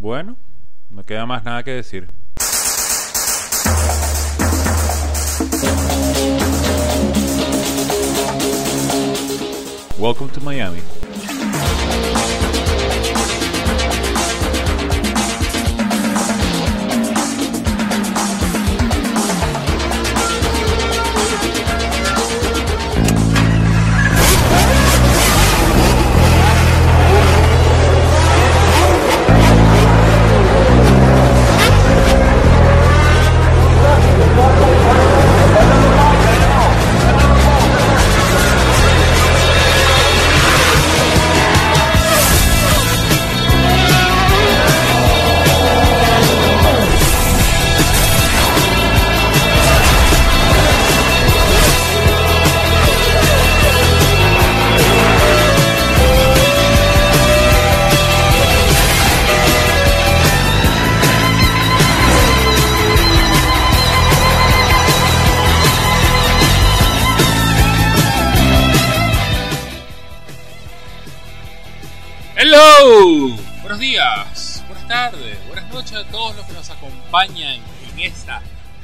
Bueno, no queda más nada que decir. Welcome to Miami.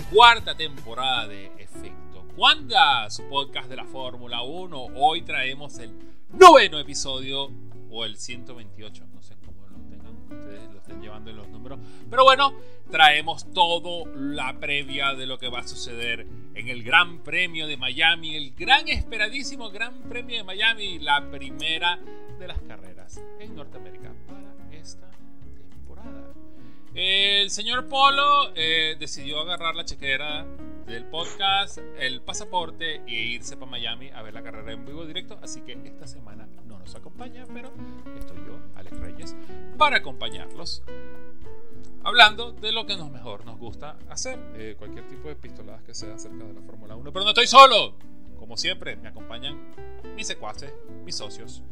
Cuarta temporada de Efecto Wanda, su podcast de la Fórmula 1. Hoy traemos el noveno episodio o el 128, no sé cómo lo tengan ustedes, lo estén llevando en los números, pero bueno, traemos todo la previa de lo que va a suceder en el Gran Premio de Miami, el gran esperadísimo Gran Premio de Miami, la primera de las carreras en Norteamérica para esta. El señor Polo eh, decidió agarrar la chequera del podcast, el pasaporte e irse para Miami a ver la carrera en vivo directo, así que esta semana no nos acompaña, pero estoy yo, Alex Reyes, para acompañarlos. Hablando de lo que nos mejor nos gusta hacer, eh, cualquier tipo de pistoladas que sea acerca de la Fórmula 1. Pero no estoy solo, como siempre, me acompañan mis secuaces, mis socios,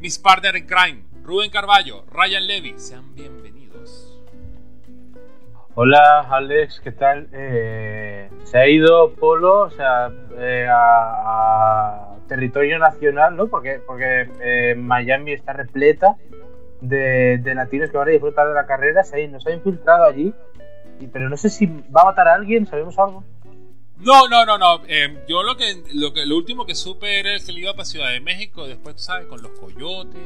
mis partners en crime, Rubén Carballo, Ryan Levy, sean bienvenidos. Hola Alex, ¿qué tal? Eh, se ha ido Polo o sea, eh, a, a, territorio nacional, ¿no? Porque, porque eh, Miami está repleta de, de, latinos que van a disfrutar de la carrera, se ha, nos ha infiltrado allí, y, pero no sé si va a matar a alguien, ¿sabemos algo? No, no, no, no. Eh, yo lo que, lo que lo último que supe era que él iba para Ciudad de México, después, ¿sabes? Con los coyotes,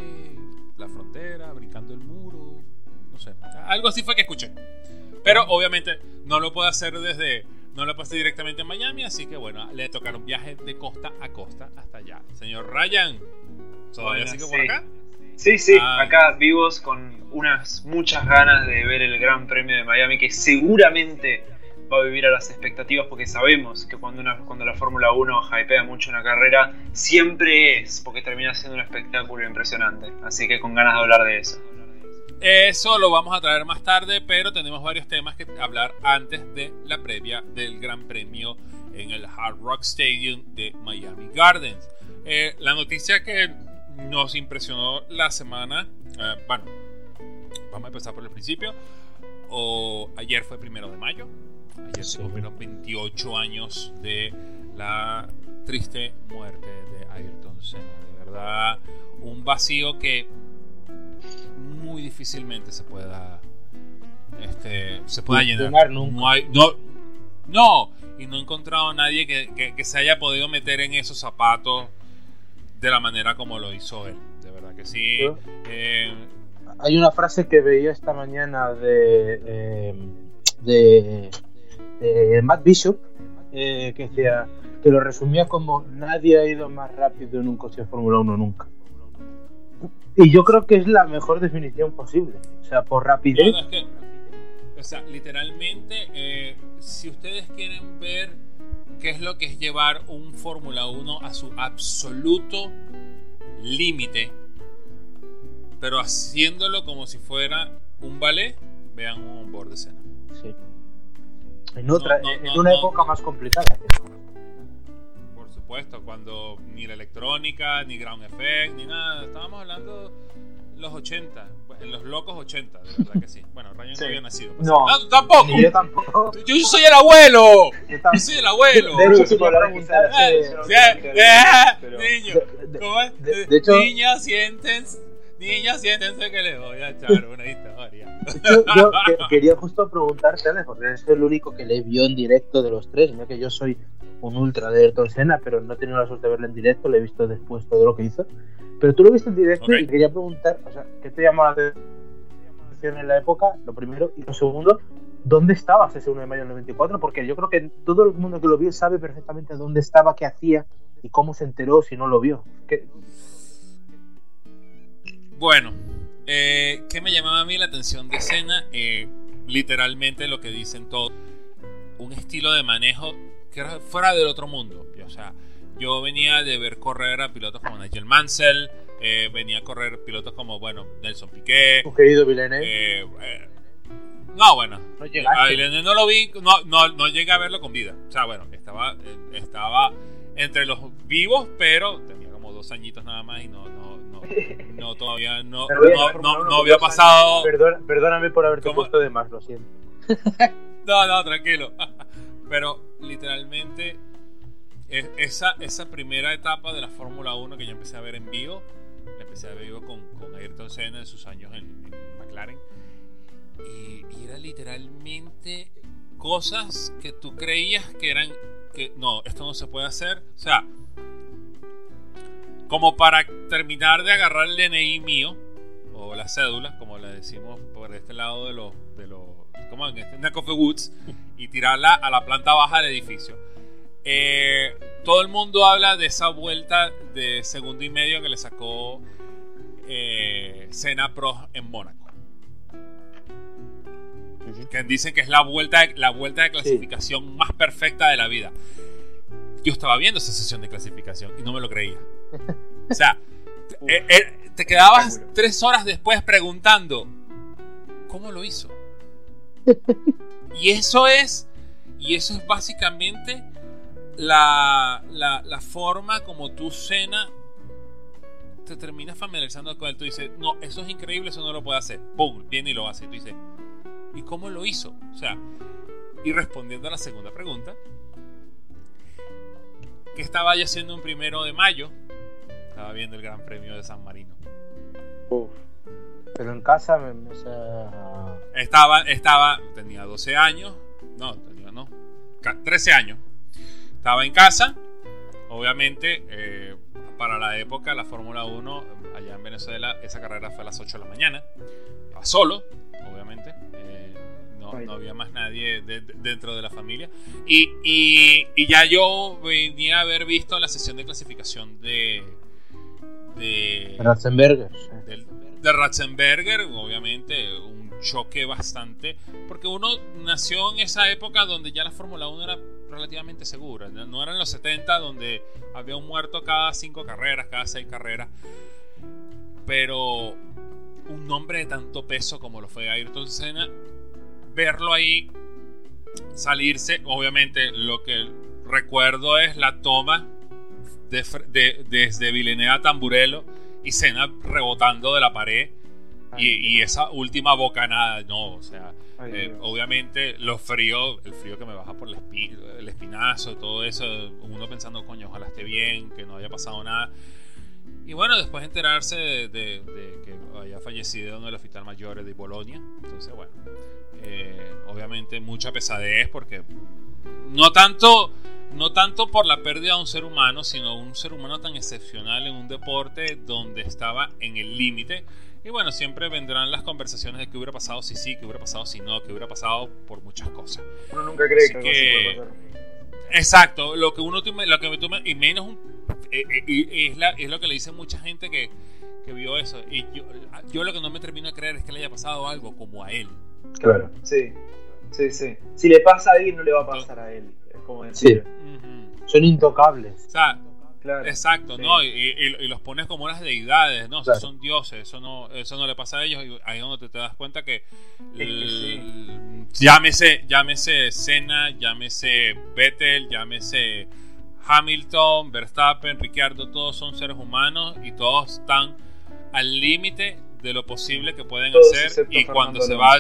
la frontera, brincando el muro, no sé. Algo así fue que escuché. Pero obviamente no lo puedo hacer desde, no lo hacer directamente en Miami, así que bueno, le tocaron viajes de costa a costa hasta allá. Señor Ryan, ¿todavía sigue por acá? Sí, sí, ah. acá vivos con unas muchas ganas de ver el Gran Premio de Miami que seguramente va a vivir a las expectativas porque sabemos que cuando, una, cuando la Fórmula 1 hypea mucho una carrera, siempre es porque termina siendo un espectáculo impresionante. Así que con ganas de hablar de eso. Eso lo vamos a traer más tarde, pero tenemos varios temas que hablar antes de la previa del Gran Premio en el Hard Rock Stadium de Miami Gardens. Eh, la noticia que nos impresionó la semana, eh, bueno, vamos a empezar por el principio. O, ayer fue primero de mayo, Ayer se cumplieron 28 años de la triste muerte de Ayrton Senna. De verdad, un vacío que muy difícilmente se pueda este, se pueda llenar. No, hay, no, no, y no he encontrado a nadie que, que, que, se haya podido meter en esos zapatos de la manera como lo hizo él. De verdad que sí. Eh, hay una frase que veía esta mañana de, eh, de de Matt Bishop, eh, que decía que lo resumía como nadie ha ido más rápido en un coche de Fórmula 1 nunca. Y yo creo que es la mejor definición posible. O sea, por rapidez. es que, o sea, literalmente, eh, si ustedes quieren ver qué es lo que es llevar un Fórmula 1 a su absoluto límite, pero haciéndolo como si fuera un ballet, vean un borde de escena. En otra, no, no, en una época más complicada. Por supuesto, cuando ni la electrónica, ni ground effect, ni nada, estábamos hablando los 80, en los locos 80, de verdad que sí. Bueno, Ryan sí. no había nacido. Pues. No, no, tampoco. Yo tampoco. Yo soy el abuelo. Yo, yo soy el abuelo. De hecho. Niño, ¿cómo es? De, de hecho, niños Niños, siéntense que les voy a echar una historia. Yo, quería justo preguntarte, porque eres el único que le vio en directo de los tres, ya que yo soy un ultra de Ayrton Senna, pero no he tenido la suerte de verlo en directo, le he visto después todo lo que hizo. Pero tú lo viste en directo y quería preguntar, o sea, ¿qué te llamó la atención en la época? Lo primero. Y lo segundo, ¿dónde estabas ese 1 de mayo del 94? Porque yo creo que todo el mundo que lo vio sabe perfectamente dónde estaba, qué hacía y cómo se enteró si no lo vio. Bueno, eh, ¿qué me llamaba a mí la atención de escena? Eh, literalmente lo que dicen todos. Un estilo de manejo que era fuera del otro mundo. O sea, yo venía de ver correr a pilotos como Nigel Mansell, eh, venía a correr pilotos como, bueno, Nelson Piquet. Tu querido Villeneuve. Eh, eh, no, bueno. No a Villeneuve no lo vi, no, no, no, llegué a verlo con vida. O sea, bueno, estaba, estaba entre los vivos, pero tenía como dos añitos nada más y no, no, no, no todavía no, no, no, había pasado. perdóname por haberte puesto de más, lo siento. no, no, tranquilo. Pero literalmente esa, esa primera etapa de la Fórmula 1 que yo empecé a ver en vivo, la empecé a ver vivo con, con Ayrton Senna en sus años en, McLaren. Y, era literalmente cosas que tú creías que eran que no, esto no se puede hacer. O sea, como para terminar de agarrar el DNI mío, o la cédula, como le decimos por este lado de los, de los como en este Woods, y tirarla a la planta baja del edificio. Eh, todo el mundo habla de esa vuelta de segundo y medio que le sacó eh, Senna Pro en Mónaco. Que dicen que es la vuelta de, la vuelta de clasificación más perfecta de la vida. Yo estaba viendo esa sesión de clasificación y no me lo creía. O sea, eh, eh, te quedabas tres horas después preguntando, ¿cómo lo hizo? Y eso es, y eso es básicamente la, la, forma como tú cena te terminas familiarizando con él. Tú dices, no, eso es increíble, eso no lo puede hacer. Pum, viene y lo hace. tú dices, ¿y cómo lo hizo? O sea, y respondiendo a la segunda pregunta, ¿qué estaba yo haciendo un primero de mayo? Estaba viendo el Gran Premio de San Marino. Pero en casa me, Estaba, estaba, tenía 12 años, no, tenía no, 13 años. Estaba en casa, obviamente, eh, para la época, la Fórmula 1, allá en Venezuela, esa carrera fue a las 8 de la mañana. Estaba solo, obviamente. Eh, no, había más nadie dentro de la familia. Y, y, ya yo venía a haber visto la sesión de clasificación de. De Ratzenberger. de Ratzenberger, obviamente, un choque bastante. Porque uno nació en esa época donde ya la Fórmula 1 era relativamente segura. No eran los 70 donde había un muerto cada 5 carreras, cada 6 carreras. Pero un nombre de tanto peso como lo fue Ayrton Senna, verlo ahí salirse, obviamente lo que recuerdo es la toma de, desde Villeneuve a Tamburello y Senna rebotando de la pared y, y, esa última bocanada, no, o sea, eh, obviamente los fríos, el frío que me baja por el, espinazo, todo eso, uno pensando, coño, ojalá esté bien, que no haya pasado nada. Y bueno, después enterarse de, que haya fallecido en el hospital mayor de Bolonia. Entonces, bueno, eh, obviamente mucha pesadez porque no tanto, no tanto por la pérdida de un ser humano, sino un ser humano tan excepcional en un deporte donde estaba en el límite y bueno, siempre vendrán las conversaciones de qué hubiera pasado si sí, qué hubiera pasado si no, qué hubiera pasado por muchas cosas. Uno nunca cree que, que... puede pasar. Exacto, lo que uno lo que me y menos un, eh, eh, es, la, es lo que le dice mucha gente que, que vio eso. Y yo, yo lo que no me termino de creer es que le haya pasado algo como a él. Claro, sí, sí, sí. Si le pasa a alguien, no le va a pasar a él. Es como decir. Sí. Son intocables. O sea, Exacto, ¿no? Y, los pones como unas deidades, ¿no? son dioses, eso no, eso no le pasa a ellos y ahí es donde te, das cuenta que, llámese, llámese Senna, llámese Vettel, llámese Hamilton, Verstappen, Ricciardo, todos son seres humanos y todos están al límite de lo posible que pueden hacer y cuando se va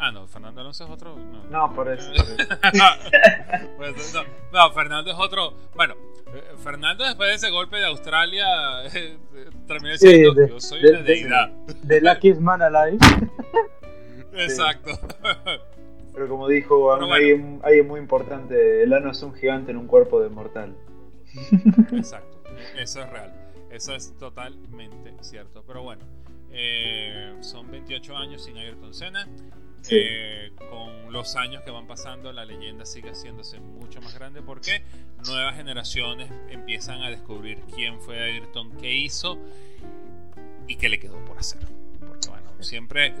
Ah, no, Fernando Alonso es otro. No, por eso. No, Fernando es otro. Bueno, eh, Fernando después de ese golpe de Australia eh, terminó diciendo: Yo soy de, una deidad. De, Lucky's Man Alive. Exacto. Pero como dijo alguien, muy importante: el ano es un gigante en un cuerpo de mortal. Exacto, eso es real. Eso es totalmente cierto. Pero bueno, eh, son 28 años sin Ayrton Senna. Eh, con los años que van pasando, la leyenda sigue haciéndose mucho más grande porque nuevas generaciones empiezan a descubrir quién fue Ayrton, qué hizo y qué le quedó por hacer. Porque bueno, siempre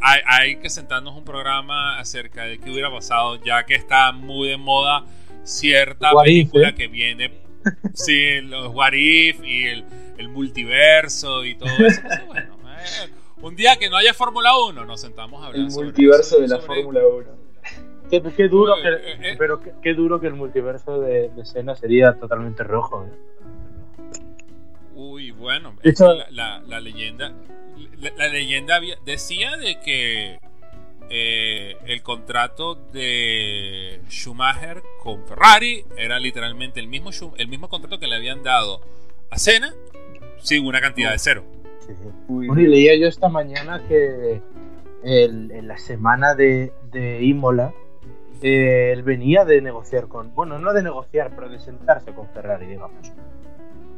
hay, que sentarnos un programa acerca de qué hubiera pasado, ya que está muy de moda cierta película ¿eh? que viene, sí, los What If y el, multiverso y todo eso. bueno, eh, un día que no haya Fórmula 1, nos sentamos a hablar. El multiverso de la Fórmula 1. Qué, duro que, eh, eh, pero qué, duro que el multiverso de, de Senna sería totalmente rojo. ¿eh? Uy, bueno, la, la, leyenda, la, leyenda decía de que el contrato de Schumacher con Ferrari era literalmente el mismo, el mismo contrato que le habían dado a Senna sin una cantidad de cero. Bueno, y leía yo esta mañana que en la semana de, Imola eh, él venía de negociar con, bueno, no de negociar, pero de sentarse con Ferrari, digamos.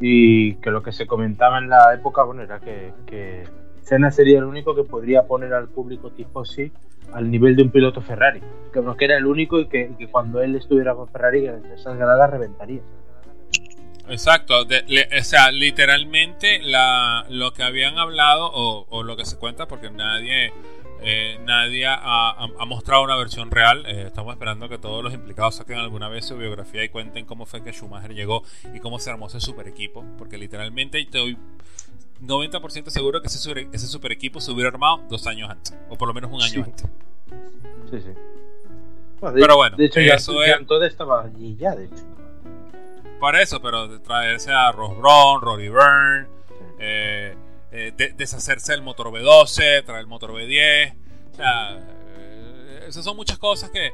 Y que lo que se comentaba en la época, bueno, era que, que sería el único que podría poner al público tipo sí al nivel de un piloto Ferrari. Que, que era el único y que, cuando él estuviera con Ferrari, esas gradas reventaría. Exacto, o sea, literalmente la, lo que habían hablado o, lo que se cuenta, porque nadie, eh, nadie ha, mostrado una versión real. Eh, estamos esperando que todos los implicados saquen alguna vez su biografía y cuenten cómo fue que Schumacher llegó y cómo se armó ese super equipo, porque literalmente estoy 90% seguro que ese super, ese super equipo se hubiera armado dos años antes, o por lo menos un año antes. Sí, sí. Pero bueno, de hecho, ya, eso ya, todo estaba allí ya, de hecho para eso, pero traerse a Ross Brown, Rory Byrne, eh, eh, deshacerse del motor V12, traer el motor V10. O sea, eh, esas son muchas cosas que,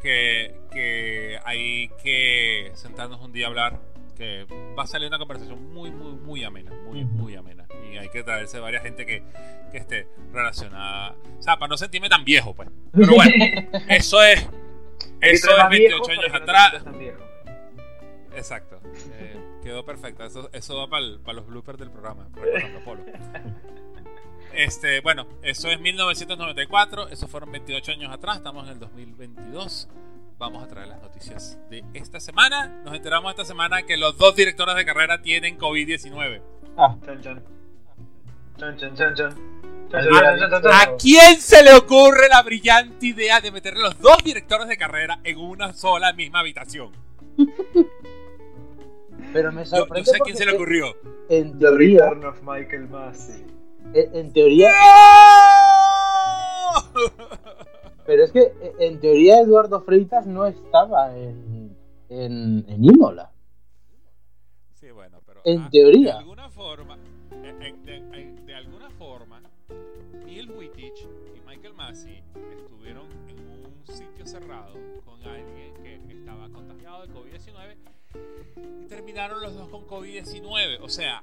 que, hay que sentarnos un día a hablar. Que va a salir una conversación muy, muy, muy amena. Muy, muy amena. Y hay que traerse varias gente que, que esté relacionada. O sea, para no sentirme tan viejo, pues. Pero bueno, eso es. Eso es 28 años atrás. Exacto. Eh, quedó perfecto. Eso, eso va para los bloopers del programa. Polo. Este, bueno, eso es 1994. Eso fueron 28 años atrás. Estamos en el 2022. Vamos a traer las noticias de esta semana. Nos enteramos esta semana que los dos directores de carrera tienen COVID-19. Ah. ¿A quién se le ocurre la brillante idea de meter los dos directores de carrera en una sola misma habitación? Pero me sorprende. Sé a quién se le ocurrió. En teoría. of Michael Massey. En, teoría. Pero es que en teoría Eduardo Freitas no estaba en, en, en Imola. Sí, bueno, pero. En ah, teoría. De alguna forma. Terminaron los dos con COVID-19. O sea,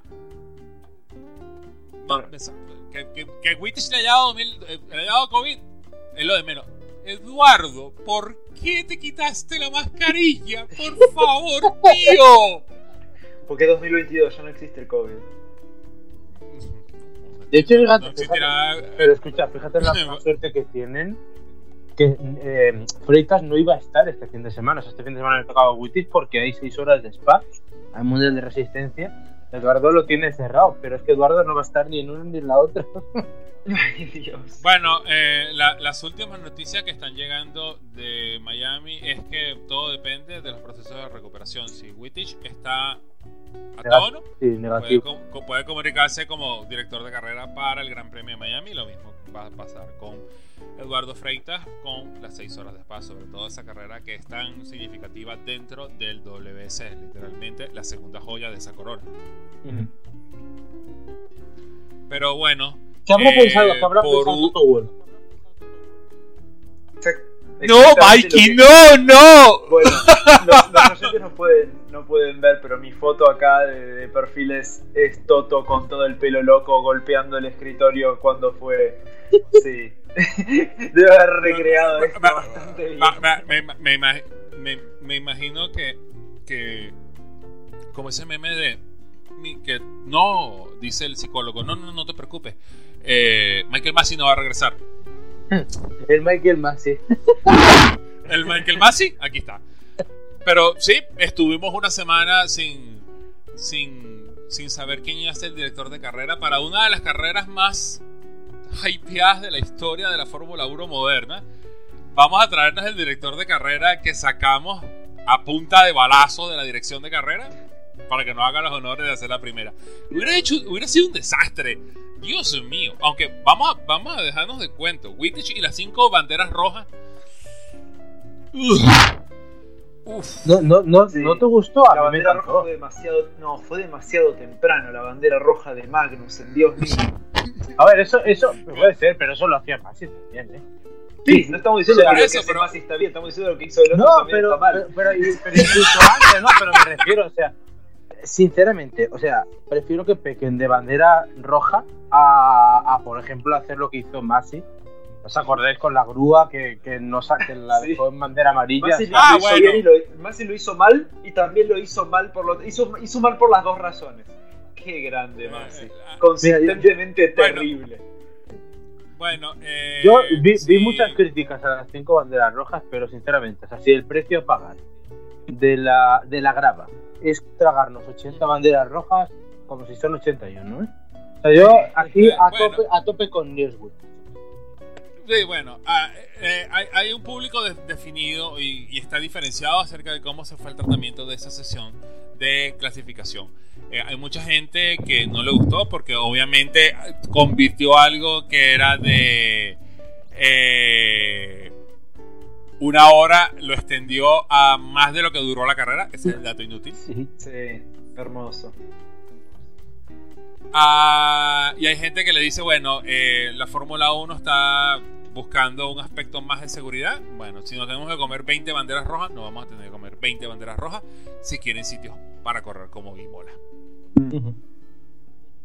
que, que, que Wittich le haya, dado, eh, le haya dado COVID es lo de menos. Eduardo, ¿por qué te quitaste la mascarilla? Por favor, tío. Porque 2022 ya no existe el COVID. De hecho, fíjate, pero escucha, fíjate la suerte que tienen que eh, Freitas no iba a estar este fin de semana. este fin de semana le tocaba a Witis porque hay seis horas de spa, hay mundial de resistencia. Eduardo lo tiene cerrado, pero es que Eduardo no va a estar ni en una ni en la otra. Bueno, eh, las últimas noticias que están llegando de Miami es que todo depende de los procesos de recuperación. Si Wittich está a tono, puede, comunicarse como director de carrera para el Gran Premio de Miami. Lo mismo va a pasar con Eduardo Freitas con las 6 horas de spa, sobre todo esa carrera que es tan significativa dentro del WC, literalmente la segunda joya de esa corona. Pero bueno. ¿Qué habrá pensado? ¿Qué habrá pensado No, Mikey, no, no. Bueno, los, los oyentes no pueden, no pueden ver, pero mi foto acá de, perfil es, Toto con todo el pelo loco golpeando el escritorio cuando fue. Sí. Debe haber recreado esto bastante bien. Me, imagino que, que. Como ese meme de. Que no, dice el psicólogo, no, no, no te preocupes. Eh, Michael Massey no va a regresar. El Michael Massey. El Michael Massey, aquí está. Pero sí, estuvimos una semana sin, sin, sin saber quién iba a ser el director de carrera para una de las carreras más hypeadas de la historia de la Fórmula 1 moderna. Vamos a traernos el director de carrera que sacamos a punta de balazo de la dirección de carrera para que nos haga los honores de hacer la primera. Hubiera, sido un desastre. Dios mío. Aunque vamos a, vamos a dejarnos de cuento. Wittich y las cinco banderas rojas. Uf. No, no, no, ¿No te gustó? la bandera roja fue demasiado. No, fue demasiado temprano la bandera roja de Magnus, en Dios mío. A ver, eso, eso puede ser, pero eso lo hacía Masi también, ¿eh? Sí, no estamos diciendo que eso, pero... Masi está bien, estamos diciendo lo que hizo el otro no, también pero, está mal. Pero, pero, pero incluso antes, ¿no? Pero me refiero, o sea, sinceramente, o sea, prefiero que pequen de bandera roja a, por ejemplo, hacer lo que hizo Masi. ¿Os acordáis con la grúa que, que, no que la dejó en bandera amarilla? Masi, ah, lo, bueno. lo, lo hizo mal y también lo hizo mal por lo, hizo, hizo mal por las dos razones. Qué grande eh, Masi. Eh, Consistentemente terrible. Bueno, eh, yo vi, vi, muchas críticas a las cinco banderas rojas, pero sinceramente, o sea, si el precio a pagar de la, de la grava es tragarnos 80 banderas rojas como si son 81, ¿eh? O sea, yo aquí a, tope, a tope con Newswood. Sí, bueno, ah, eh, hay, un público definido y, está diferenciado acerca de cómo se fue el tratamiento de esa sesión de clasificación. Eh, hay mucha gente que no le gustó porque obviamente convirtió algo que era de eh, una hora lo extendió a más de lo que duró la carrera. Ese es el dato inútil. Sí, hermoso. Ah, y hay gente que le dice, bueno, eh, la Fórmula 1 está buscando un aspecto más de seguridad. Bueno, si no tenemos que comer 20 banderas rojas, no vamos a tener que comer 20 banderas rojas si quieren sitios para correr como Imola.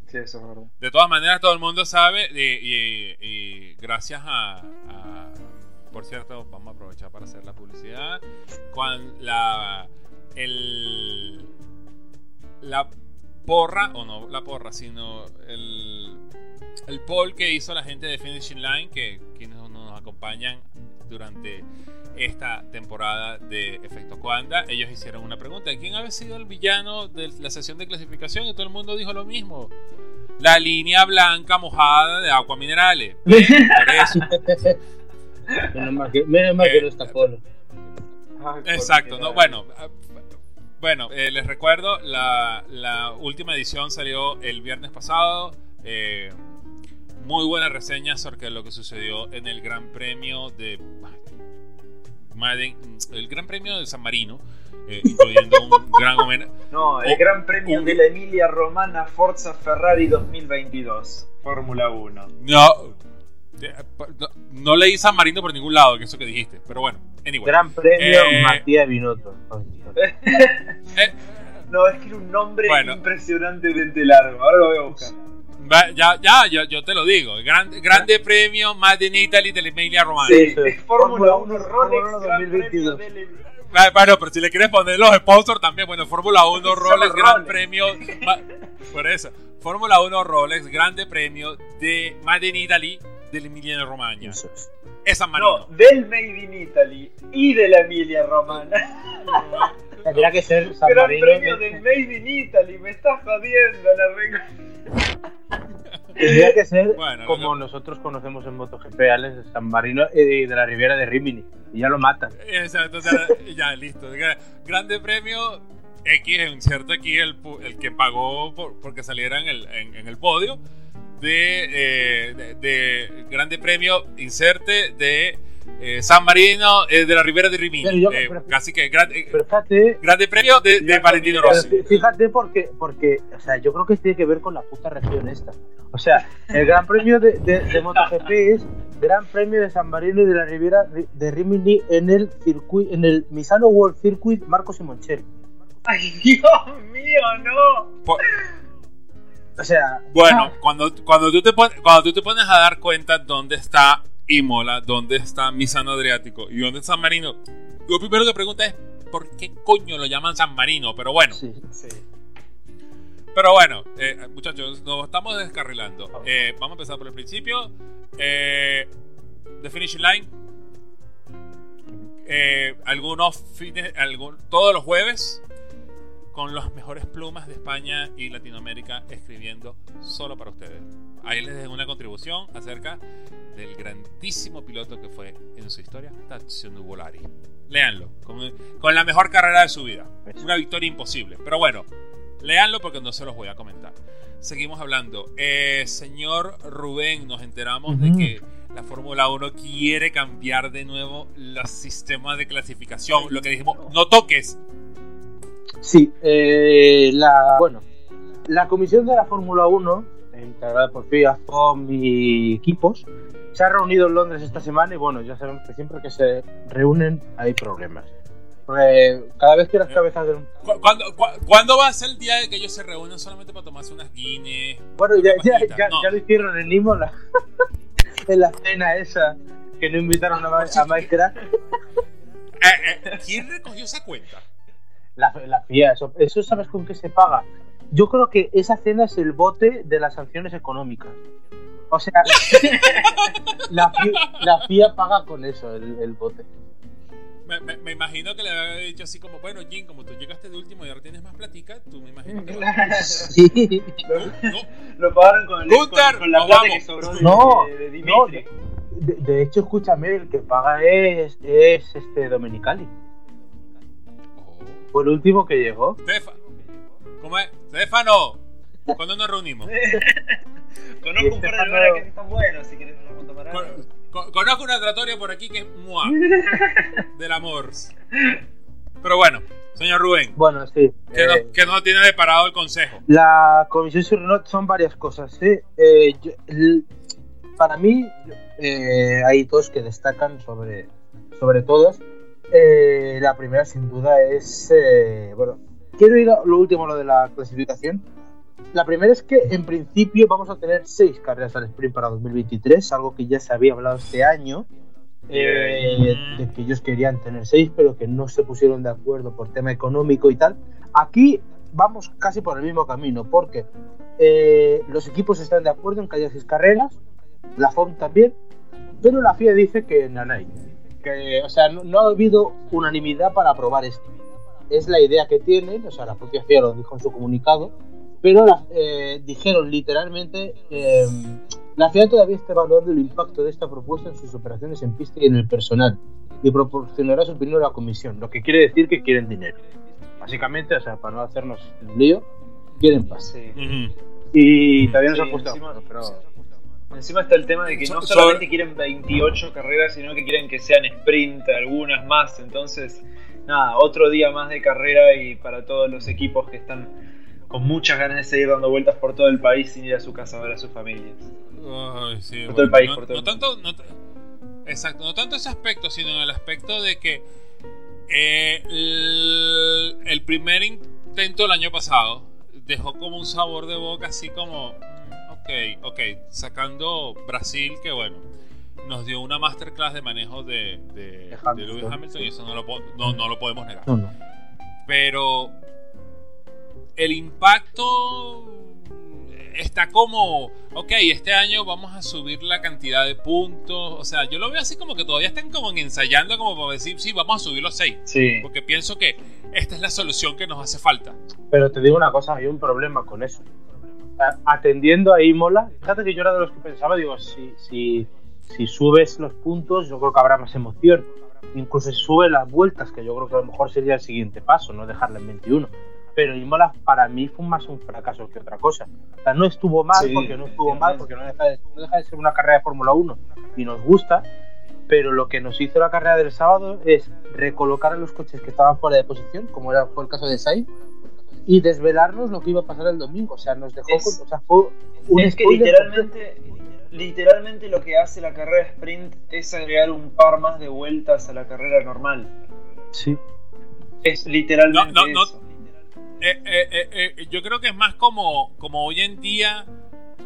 Sí, eso es verdad. De todas maneras, todo el mundo sabe, y, gracias a por cierto, vamos a aprovechar para hacer la publicidad. La, el, la porra, o no la porra, sino el, el poll que hizo la gente de Finishing Line, que quienes nos acompañan durante esta temporada de Efecto Cuanda, ellos hicieron una pregunta: ¿quién había sido el villano de la sesión de clasificación? Y todo el mundo dijo lo mismo. La línea blanca mojada de agua minerales. Por eso. Menos mal que, menos mal que no está Polo. Exacto, no, bueno, bueno, eh, les recuerdo, la, la, última edición salió el viernes pasado. Eh, muy buena reseña acerca de lo que sucedió en el Gran Premio de el Gran Premio de San Marino, eh, incluyendo un gran homenaje. No, el Gran Premio de la Emilia Romana Forza Ferrari 2022, Fórmula 1. No, no, leí San Marino por ningún lado, que eso que dijiste. Pero bueno, anyway. Gran premio eh, Matías Binotto. Eh, no, es que era un nombre impresionantemente largo. Ahora lo voy a buscar. Ya, ya, yo, te lo digo. grande premio Made in Italy de la Emilia Romana. Sí, Fórmula 1 Rolex 2022. Ah, bueno, pero si le quieres poner los sponsors también, bueno, Fórmula 1 Rolex, Gran Premio. Por eso, Fórmula 1 Rolex, Grande Premio de Made in Italy del Emilia Romagna. Eso es. Esa No, del Made in Italy y de la Emilia Romagna. Tendría que ser San Gran premio del Made in Italy, me estás jodiendo la regla. Tendría que ser como nosotros conocemos en MotoGP, Alex, San Marino y de la Riviera de Rimini. Y ya lo matan. Exacto, ya, listo. Grande premio X, en cierto aquí el, el que pagó por, porque saliera en el, en el podio. Eh, de, de, Grande Premio Inserte de eh, San Marino de la Ribera de Rimini. casi que grande premio de, Valentino Rossi. Fíjate porque, porque, o sea, yo creo que tiene que ver con la puta región esta. O sea, el Gran Premio de, de, MotoGP es Gran Premio de San Marino y de la Ribera de, Rimini en el circuito, en el Misano World Circuit Marco Simoncelli. ¡Ay, Dios mío, no! O sea. Bueno, cuando, cuando, tú te cuando tú te pones a dar cuenta dónde está Imola, dónde está Misano Adriático y dónde está San Marino, lo primero que pregunta es: ¿por qué coño lo llaman San Marino? Pero bueno. Sí, sí. Pero bueno, eh, muchachos, nos estamos descarrilando. Eh, vamos a empezar por el principio. Eh, the Finishing Line. algunos fines, todos los jueves con las mejores plumas de España y Latinoamérica escribiendo solo para ustedes. Ahí les dejo una contribución acerca del grandísimo piloto que fue en su historia, Tazio Nuvolari. Leanlo, con, la mejor carrera de su vida. Una victoria imposible. Pero bueno, leanlo porque no se los voy a comentar. Seguimos hablando. Eh, señor Rubén, nos enteramos de que la Fórmula 1 quiere cambiar de nuevo los sistemas de clasificación. Lo que dijimos, no toques, Sí, eh, la, bueno, la comisión de la Fórmula 1, integrada por FIA, FOM y equipos, se ha reunido en Londres esta semana y bueno, ya sabemos que siempre que se reúnen hay problemas. Porque cada vez que las cabezas de ¿Cuándo, va a ser el día de que ellos se reúnen solamente para tomarse unas guines? Bueno, ya, ya, ya, ya, lo hicieron en Imola, en la cena esa, que no invitaron a, a Mike eh, eh, ¿Quién recogió esa cuenta? La, la FIA, eso, eso sabes con qué se paga. Yo creo que esa cena es el bote de las sanciones económicas. O sea, la, FIA, paga con eso el, bote. Me, imagino que le había dicho así como, bueno, Jim, como tú llegaste de último y ahora tienes más platica, tú me imagino que... sí. No, Lo pagaron con, el, con, la plata que sobró de, no, de, de, hecho, escúchame, el que paga es, es este Domenicali. Fue el último que llegó. ¿Cómo es? Stefano, ¿cuándo nos reunimos? Conozco un par de lugares que están buenos, si quieres nos tomar Con, Conozco una trattoria por aquí que es Mua, del amor. Pero bueno, señor Rubén. Bueno, sí. Que, no, eh, que no tiene deparado el consejo. La comisión Surnot son varias cosas. ¿eh? Eh, para mí, hay dos que destacan sobre, sobre todas. Eh, la primera, sin duda, es. Eh, bueno, quiero ir a lo último, lo de la clasificación. La primera es que, en principio, vamos a tener seis carreras al sprint para 2023, algo que ya se había hablado este año. Eh, de que ellos querían tener seis, pero que no se pusieron de acuerdo por tema económico y tal. Aquí vamos casi por el mismo camino, porque los equipos están de acuerdo en que haya seis carreras, la FOM también, pero la FIA dice que no hay o sea, no, ha habido unanimidad para aprobar esto. Es la idea que tienen, o sea, la propia FIA lo dijo en su comunicado, pero eh, dijeron literalmente, eh, la FIA todavía está evaluando el impacto de esta propuesta en sus operaciones en pista y en el personal, y proporcionará su opinión a la comisión, lo que quiere decir que quieren dinero. Básicamente, o sea, para no hacernos un lío, quieren paz. Y todavía no se ha puesto, pero... Encima está el tema de que no solamente quieren 28 carreras, sino que quieren que sean sprint, algunas más. Entonces, nada, otro día más de carrera y para todos los equipos que están con muchas ganas de seguir dando vueltas por todo el país sin ir a su casa a ver a sus familias. por todo el país, por todo el tanto, Exacto, no tanto ese aspecto, sino el aspecto de que eh, el primer intento el año pasado dejó como un sabor de boca así como Ok, ok. Sacando Brasil, que bueno, nos dio una masterclass de manejo de, de, Lewis Hamilton y eso no lo, no, lo podemos negar. Pero el impacto está como, ok, este año vamos a subir la cantidad de puntos. O sea, yo lo veo así como que todavía están como ensayando como para decir, sí, vamos a subir los 6. Sí. Porque pienso que esta es la solución que nos hace falta. Pero te digo una cosa, hay un problema con eso atendiendo a Imola, fíjate que yo era de los que pensaba, digo, si, si, si subes los puntos, yo creo que habrá más emoción. Incluso si sube las vueltas, que yo creo que a lo mejor sería el siguiente paso, no dejarla en 21. Pero Imola para mí fue más un fracaso que otra cosa. O sea, no estuvo mal porque no estuvo mal, porque no deja, de, no deja de ser una carrera de Fórmula 1 y nos gusta, pero lo que nos hizo la carrera del sábado es recolocar a los coches que estaban fuera de posición, como era fue el caso de Sainz, y desvelarnos lo que iba a pasar el domingo. O sea, nos dejó. Es- o sea, fue un es que literalmente, literalmente lo que hace la carrera sprint es agregar un par más de vueltas a la carrera normal. Sí. Es literalmente No, no, no. eso. Eh, eh, eh, eh, yo creo que es más como, como hoy en día.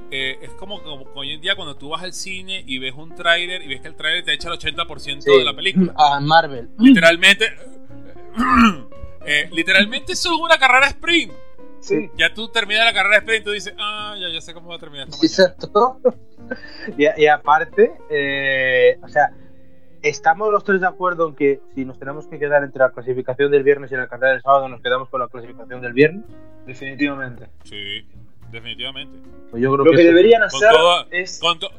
eh, es como, como hoy en día cuando tú vas al cine y ves un tráiler y ves que el tráiler te echa el 80% Sí. de la película. A Marvel. Literalmente. eh, literalmente eso es una carrera sprint. Sí. Ya tú terminas la carrera sprint y tú dices, ah, ya, ya sé cómo va a terminar esta Sí, exacto. y, y aparte, eh, o sea, estamos los tres de acuerdo en que si nos tenemos que quedar entre la clasificación del viernes y la carrera del sábado, nos quedamos con la clasificación del viernes. Definitivamente. Sí, definitivamente. Pues yo creo Lo que eso- deberían Con hacer todo- es. Con, to-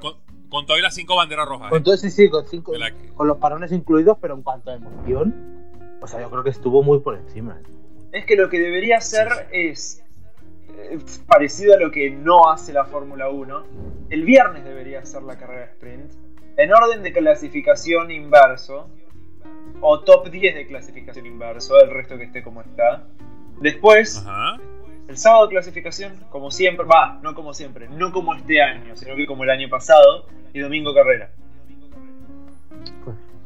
con, con todas las cinco banderas rojas. Con ¿eh? todo ese sí, con, cinco, la que- con los parones incluidos, pero en cuanto a emoción, o sea, yo creo que estuvo muy por encima. Es que lo que debería hacer es eh, parecido a lo que no hace la Fórmula 1. El viernes debería hacer la carrera sprint en orden de clasificación inverso o top 10 de clasificación inverso, el resto que esté como está. Después, Ajá. el sábado clasificación, como siempre, va, no como siempre, no como este año, sino que como el año pasado, y domingo carrera.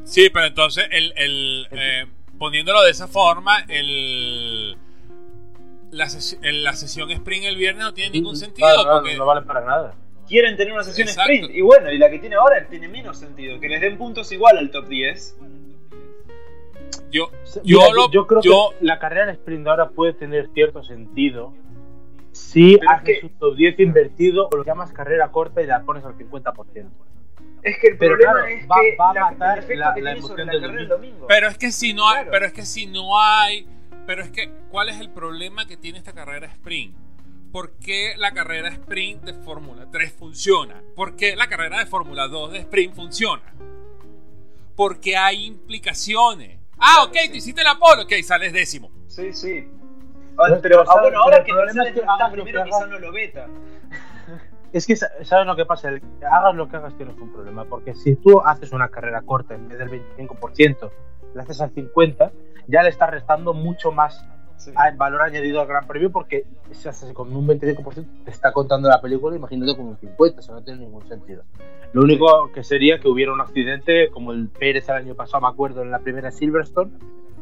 Sí, pero entonces, el, el, eh, poniéndolo de esa forma, el, la, ses- el- la sesión sprint el viernes no tiene ningún sentido. Claro, porque, no vale para nada. Quieren tener una sesión Exacto. sprint, y bueno, y la que tiene ahora tiene menos sentido, que les den puntos igual al top 10. yo, Mira, yo, lo, yo creo yo- que la carrera en sprint ahora puede tener cierto sentido si haces que- un top 10 invertido o lo llamas carrera corta y la pones al 50%. Es que el Pero problema claro, es va- que va a la, matar el efecto la- que la tiene sobre emoción la del domingo. domingo. pero es que si no hay, Claro. pero es que si no hay, pero es que, ¿cuál es el problema que tiene esta carrera sprint? ¿Por qué la carrera sprint de Fórmula 3 funciona? ¿Por qué la carrera de Fórmula 2 de sprint funciona? Porque hay implicaciones. Ah, ok, sí. te hiciste la pole, ok, sales décimo. Sí, sí. Ah, Pero- ah, bueno, ahora pero que el problema Mercedes es que no que primero, quizá no lo beta. Es que, sa- ¿sabes lo que pasa? El- hagas lo que hagas tienes un problema, porque si tú haces una carrera corta en vez del 25%, la haces al 50%, ya le estás restando mucho más Sí. al valor añadido al Gran Premio, porque si haces con un 25% te está contando la película, imagínate con un 50%, eso no tiene ningún sentido. Lo único que sería que hubiera un accidente, como el Pérez el año pasado, me acuerdo, en la primera Silverstone,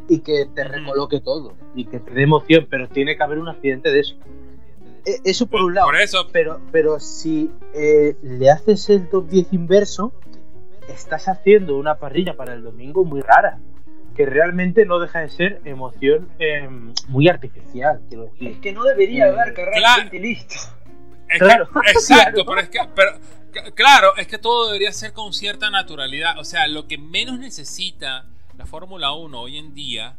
y que te recoloque todo, y que te dé emoción, pero tiene que haber un accidente de eso. E- Eso por un lado. Por eso, Pero, pero si eh, le haces el top 10 inverso, estás haciendo una parrilla para el domingo muy rara. Que realmente no deja de ser emoción eh, muy artificial, quiero Es que no debería Mm. haber carrera Claro. y listo. Es Claro, que- exacto, pero es que, pero, claro, es que todo debería ser con cierta naturalidad. O sea, lo que menos necesita la Fórmula 1 hoy en día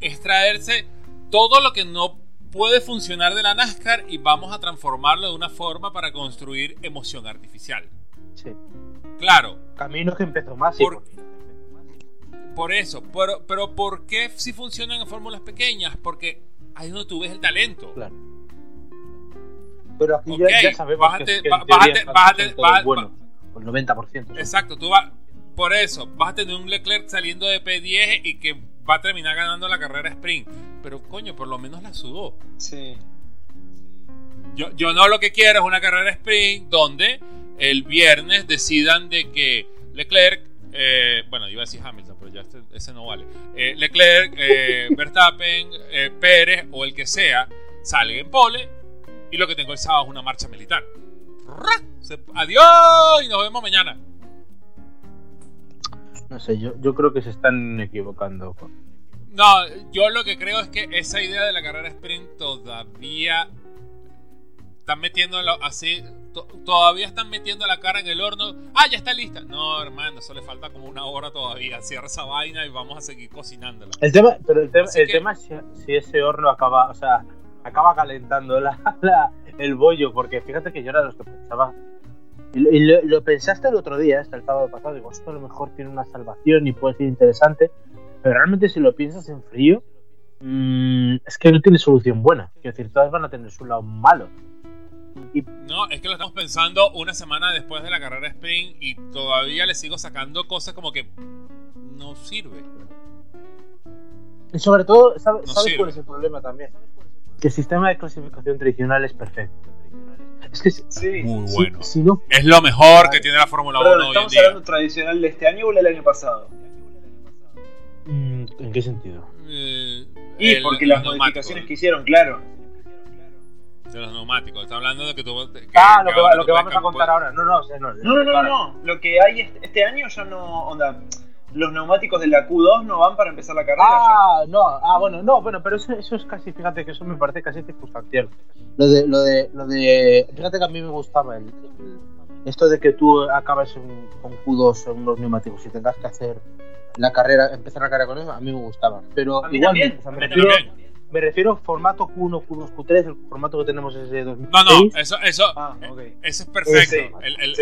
es traerse todo lo que no puede funcionar de la NASCAR y vamos a transformarlo de una forma para construir emoción artificial. Sí. Claro, Camino que empezó más. por, por eso, pero, pero ¿por qué si funcionan en fórmulas pequeñas? Porque ahí es donde tú ves el talento. Claro. Pero aquí Ok, ya, ya sabemos bájate- que, bájate- bájate- ba- bueno. El 90%. sí. Exacto, tú vas. Por eso, vas a tener un Leclerc saliendo de P10 y que va a terminar ganando la carrera sprint. Pero coño, por lo menos la sudó. Sí. Yo, yo no lo que quiero es una carrera sprint donde el viernes decidan de que Leclerc, eh, bueno, iba a decir Hamilton, pero ya este- ese no vale. Eh, Leclerc, eh, Verstappen, eh, Pérez o el que sea, sale en pole y lo que tengo el sábado es una marcha militar. Se- Adiós y nos vemos mañana. No sé, yo, yo creo que se están equivocando. No, yo lo que creo es que esa idea de la carrera sprint todavía están metiéndolo así, to- todavía están metiendo la cara en el horno. Ah, ya está lista. No, hermano, eso le falta como una hora todavía. Cierra esa vaina y vamos a seguir cocinándola. El tema, pero el, tema el que- tema es si, si ese horno acaba, o sea, acaba calentando la, la- el bollo, porque fíjate que yo era de los que pensaba. Y, lo, y lo- lo pensaste el otro día, hasta el sábado pasado, digo, esto a lo mejor tiene una salvación y puede ser interesante, pero realmente si lo piensas en frío, mm, es que no tiene solución buena. Quiero decir, todas van a tener su lado malo. No, es que lo estamos pensando una semana después de la carrera sprint y todavía le sigo sacando cosas como que no sirve. Y sobre todo, ¿sabes, cuál es el problema también? Que el sistema de clasificación tradicional es perfecto. Es que sí, muy bueno. es lo mejor que tiene la Fórmula 1 hoy ¿Estamos en día. hablando tradicional de este año o del año pasado? Mm, ¿En qué sentido? Eh, y porque las modificaciones que hicieron, claro. De los neumáticos, está hablando de que tú. ah, lo que, lo que vamos a contar ahora. No, no, no, no, no, no, Lo que hay este, este año ya no. Onda, los neumáticos de la Q2 no van para empezar la carrera. Ah, no, ah, bueno, no, bueno, pero eso, eso es casi, fíjate que eso me parece casi circunstancial. Lo de, lo de, lo de, fíjate que a mí me gustaba el, esto de que tú acabes con Q2 en unos neumáticos y tengas que hacer la carrera, empezar la carrera con eso, a mí me gustaba. Pero igual, me, refiero, me refiero formato Q1, Q2, Q3, el formato que tenemos es de 2006. No, no, eso, eso, ah, okay. eso es perfecto. el, el,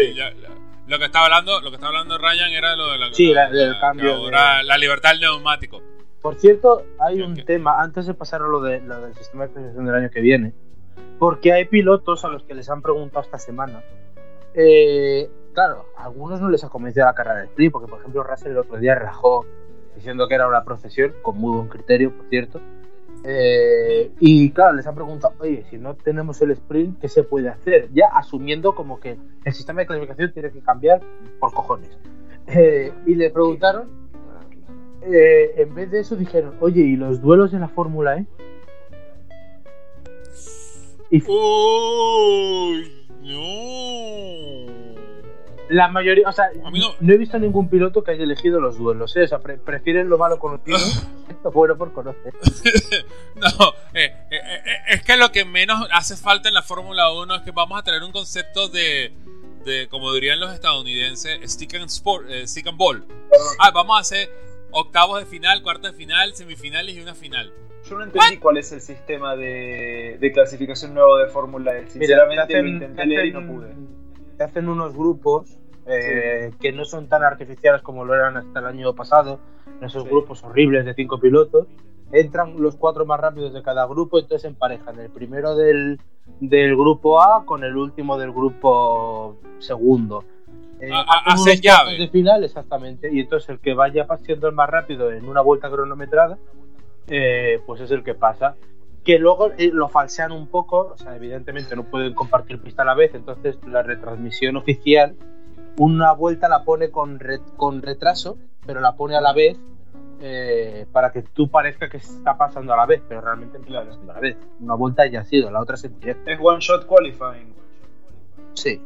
lo que estaba hablando, lo que estaba hablando Ryan era lo de la, sí, del cambio, la libertad del neumático. Por cierto, hay un tema antes de pasar a lo, de, lo del sistema de financiación del año que viene, porque hay pilotos a los que les han preguntado esta semana. Eh, claro, a algunos no les ha convencido la carrera de sprint, porque por ejemplo Russell el otro día rajó diciendo que era una procesión, con muy buen criterio, por cierto. Eh, y claro, les han preguntado, oye, si no tenemos el sprint, ¿qué se puede hacer? Ya asumiendo como que el sistema de clasificación tiene que cambiar por cojones. Eh, y le preguntaron, eh, en vez de eso dijeron, oye, ¿y los duelos en la Fórmula E? Y... ¡Uy! La mayoría, o sea, no... he visto ningún piloto que haya elegido los duelos, ¿eh? O sea, prefieren lo malo conocido, lo bueno por conocer. no, eh, eh, eh, es que lo que menos hace falta en la Fórmula 1 es que vamos a tener un concepto de, de como dirían los estadounidenses, stick and, sport, stick and ball. Ah, vamos a hacer octavos de final, cuartos de final, semifinales y una final. Yo no entendí cuál es el sistema de, de clasificación nuevo de Fórmula E. Sinceramente lo intenté leer y no pude te hacen unos grupos eh, que no son tan artificiales como lo eran hasta el año pasado, en esos grupos horribles de cinco pilotos. Entran los cuatro más rápidos de cada grupo, entonces emparejan el primero del, del grupo A con el último del grupo segundo. Eh, Hacen llave. De final, exactamente. Y entonces el que vaya siendo el más rápido en una vuelta cronometrada, eh, pues es el que pasa que luego eh, lo falsean un poco, o sea, evidentemente no pueden compartir pista a la vez, entonces la retransmisión oficial una vuelta la pone con, con retraso, pero la pone a la vez eh, para que tú parezca que está pasando a la vez, pero realmente no está pasando a la vez. Una vuelta ya ha sido, la otra es en directo. Es one shot qualifying. Sí.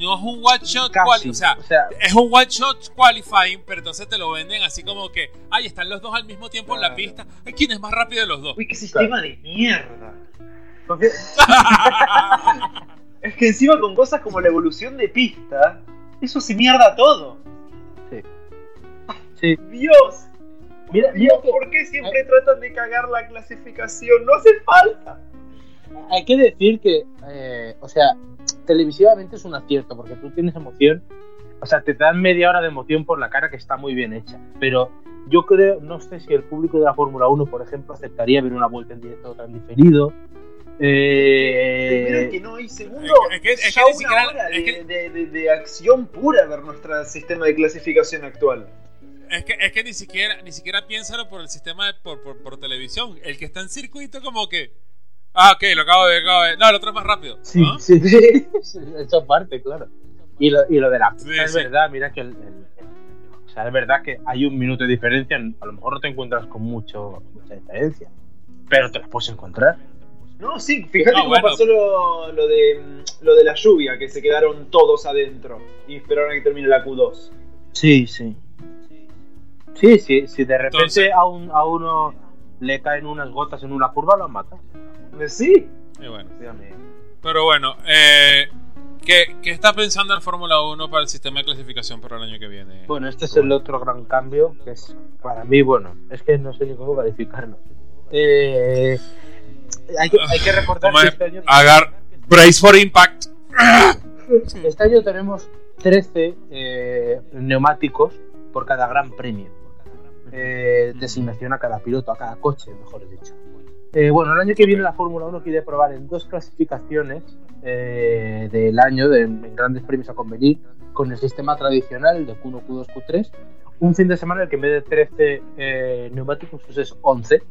No es un one shot qualifying, o, sea, es un one shot qualifying, pero entonces te lo venden así como que, ay, están los dos al mismo tiempo en la pista. ¿Quién es más rápido de los dos? Uy, qué sistema de mierda. es que encima con cosas como la evolución de pista, eso se mierda todo. Sí. Sí. Dios. Mira, mira ¿por qué siempre tratan de cagar la clasificación? No hace falta. Hay que decir que, eh, o sea, televisivamente es un acierto porque tú tienes emoción. O sea, te dan media hora de emoción por la cara que está muy bien hecha. Pero yo creo, no sé si el público de la Fórmula 1, por ejemplo, aceptaría ver una vuelta en directo tan diferido. Eh... que no, y segundo, es que, es una hora de, acción pura ver nuestro sistema de clasificación actual. Es que, es que ni siquiera ni siquiera piénsalo por el sistema de, por, por, por televisión. El que está en circuito como que Ah, ok, lo acabo de, acabo de. No, el otro es más rápido. Sí, sí, sí. Eso parte, claro. Y lo, y lo de la es verdad, mira que el, o sea, es verdad que hay un minuto de diferencia. A lo mejor no te encuentras con mucho, mucha diferencia, pero te las puedes encontrar. No, sí, fíjate cómo pasó lo, lo, de, lo de la lluvia, que se quedaron todos adentro y esperaron a que termine la Q2. Sí, sí. Sí, sí, si de repente a, un, a uno le caen unas gotas en una curva, lo mata. Sí. bueno. Pero bueno, eh, ¿qué, ¿qué, está pensando el Fórmula 1 para el sistema de clasificación para el año que viene? Bueno, este es el otro gran cambio, que es para mí, bueno, es que no sé ni cómo calificarlo. Eh, hay, que, hay que recordar que este año... Agar Brace for Impact. Este año tenemos 13 eh, neumáticos por cada gran premio. Eh, designación a cada piloto, a cada coche, mejor dicho. Eh, bueno, el año que viene la Fórmula 1 quiere probar en dos clasificaciones eh, del año de grandes premios a convenir con el sistema tradicional de Q1, Q2, Q3. Un fin de semana en el que en vez de 13 eh, neumáticos pues es 11.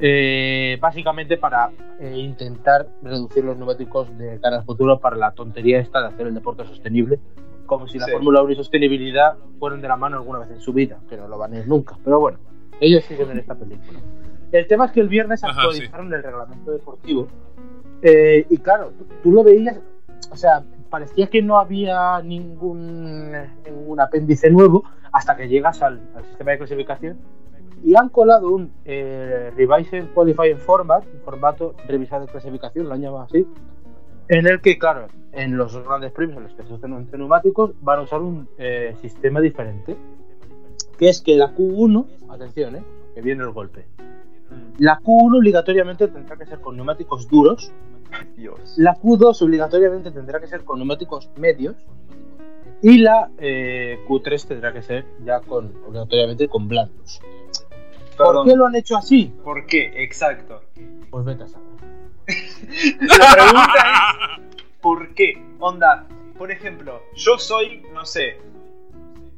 Eh, básicamente para intentar reducir los neumáticos de cara al futuro para la tontería esta de hacer el deporte sostenible como si la Fórmula 1 y sostenibilidad fueran de la mano alguna vez en su vida, que no lo van a ir nunca. Pero bueno, ellos siguen en esta película. El tema es que el viernes actualizaron el reglamento deportivo. Eh, y claro, tú, lo veías, o sea, parecía que no había ningún, ningún apéndice nuevo hasta que llegas al, sistema de clasificación y han colado un eh, Revised Qualifying Format, un formato revisado de clasificación, lo han llamado así, en el que, claro, en los grandes premios en los que se usan neumáticos van a usar un eh, sistema diferente, que es que la Q1, atención, eh, que viene el golpe, la Q1 obligatoriamente tendrá que ser con neumáticos duros, la Q2 obligatoriamente tendrá que ser con neumáticos medios y la eh, Q3 tendrá que ser ya con obligatoriamente con blandos. ¿Por qué lo han hecho así? ¿Por qué? Exacto. Pues vete a saber. la pregunta es ¿por qué? Onda, por ejemplo, yo soy, no sé,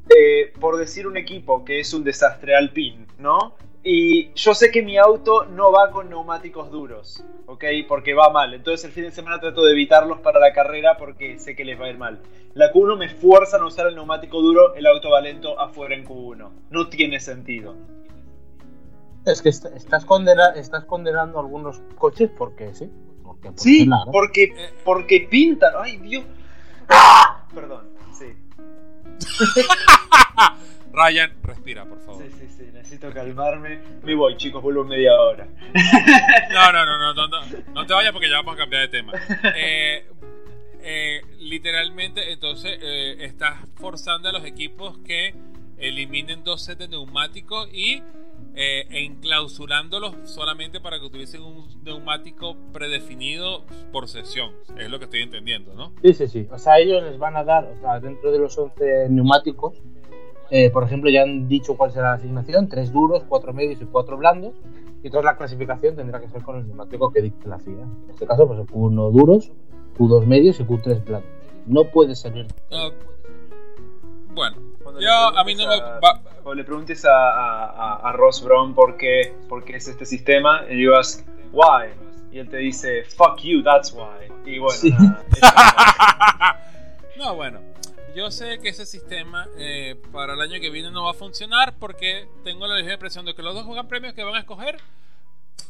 eh, por decir un equipo que es un desastre alpine, ¿no? Y yo sé que mi auto no va con neumáticos duros, ¿ok? Porque va mal. Entonces el fin de semana trato de evitarlos para la carrera porque sé que les va a ir mal. La Q1 me fuerza a usar el neumático duro, el auto va lento afuera en Q1. No tiene sentido. Es que estás, condena estás condenando algunos coches porque sí. Porque, sí, porque, porque pintan. Ay, Dios. Perdón, sí. Ryan, respira, por favor. Sí, sí, sí, necesito calmarme. Me voy, chicos, vuelvo en media hora. no, no, no, no, no, no, te vayas porque ya vamos a cambiar de tema. Eh, eh, literalmente, entonces, eh, estás forzando a los equipos que eliminen dos sets de neumáticos y eh, enclausurándolos solamente para que utilicen un neumático predefinido por sesión. Es lo que estoy entendiendo, ¿no? Sí, sí, sí. O sea, ellos les van a dar, o sea, dentro de los 11 neumáticos, eh, por ejemplo, ya han dicho cuál será la asignación: tres duros, cuatro medios y cuatro blandos. Y entonces la clasificación tendrá que ser con el neumático que dicte la FIA. En este caso, pues Q1 duros, Q2 medios y Q3 blandos. No puede salir. Ah, yo a mí no me o le preguntes a, Ross Brown por qué, por qué es este sistema, y digas, why? Y él te dice, fuck you, that's why. Y bueno, no, bueno. Yo sé que ese sistema eh, para el año que viene no va a funcionar porque tengo la ligera impresión de que los dos juegan premios que van a escoger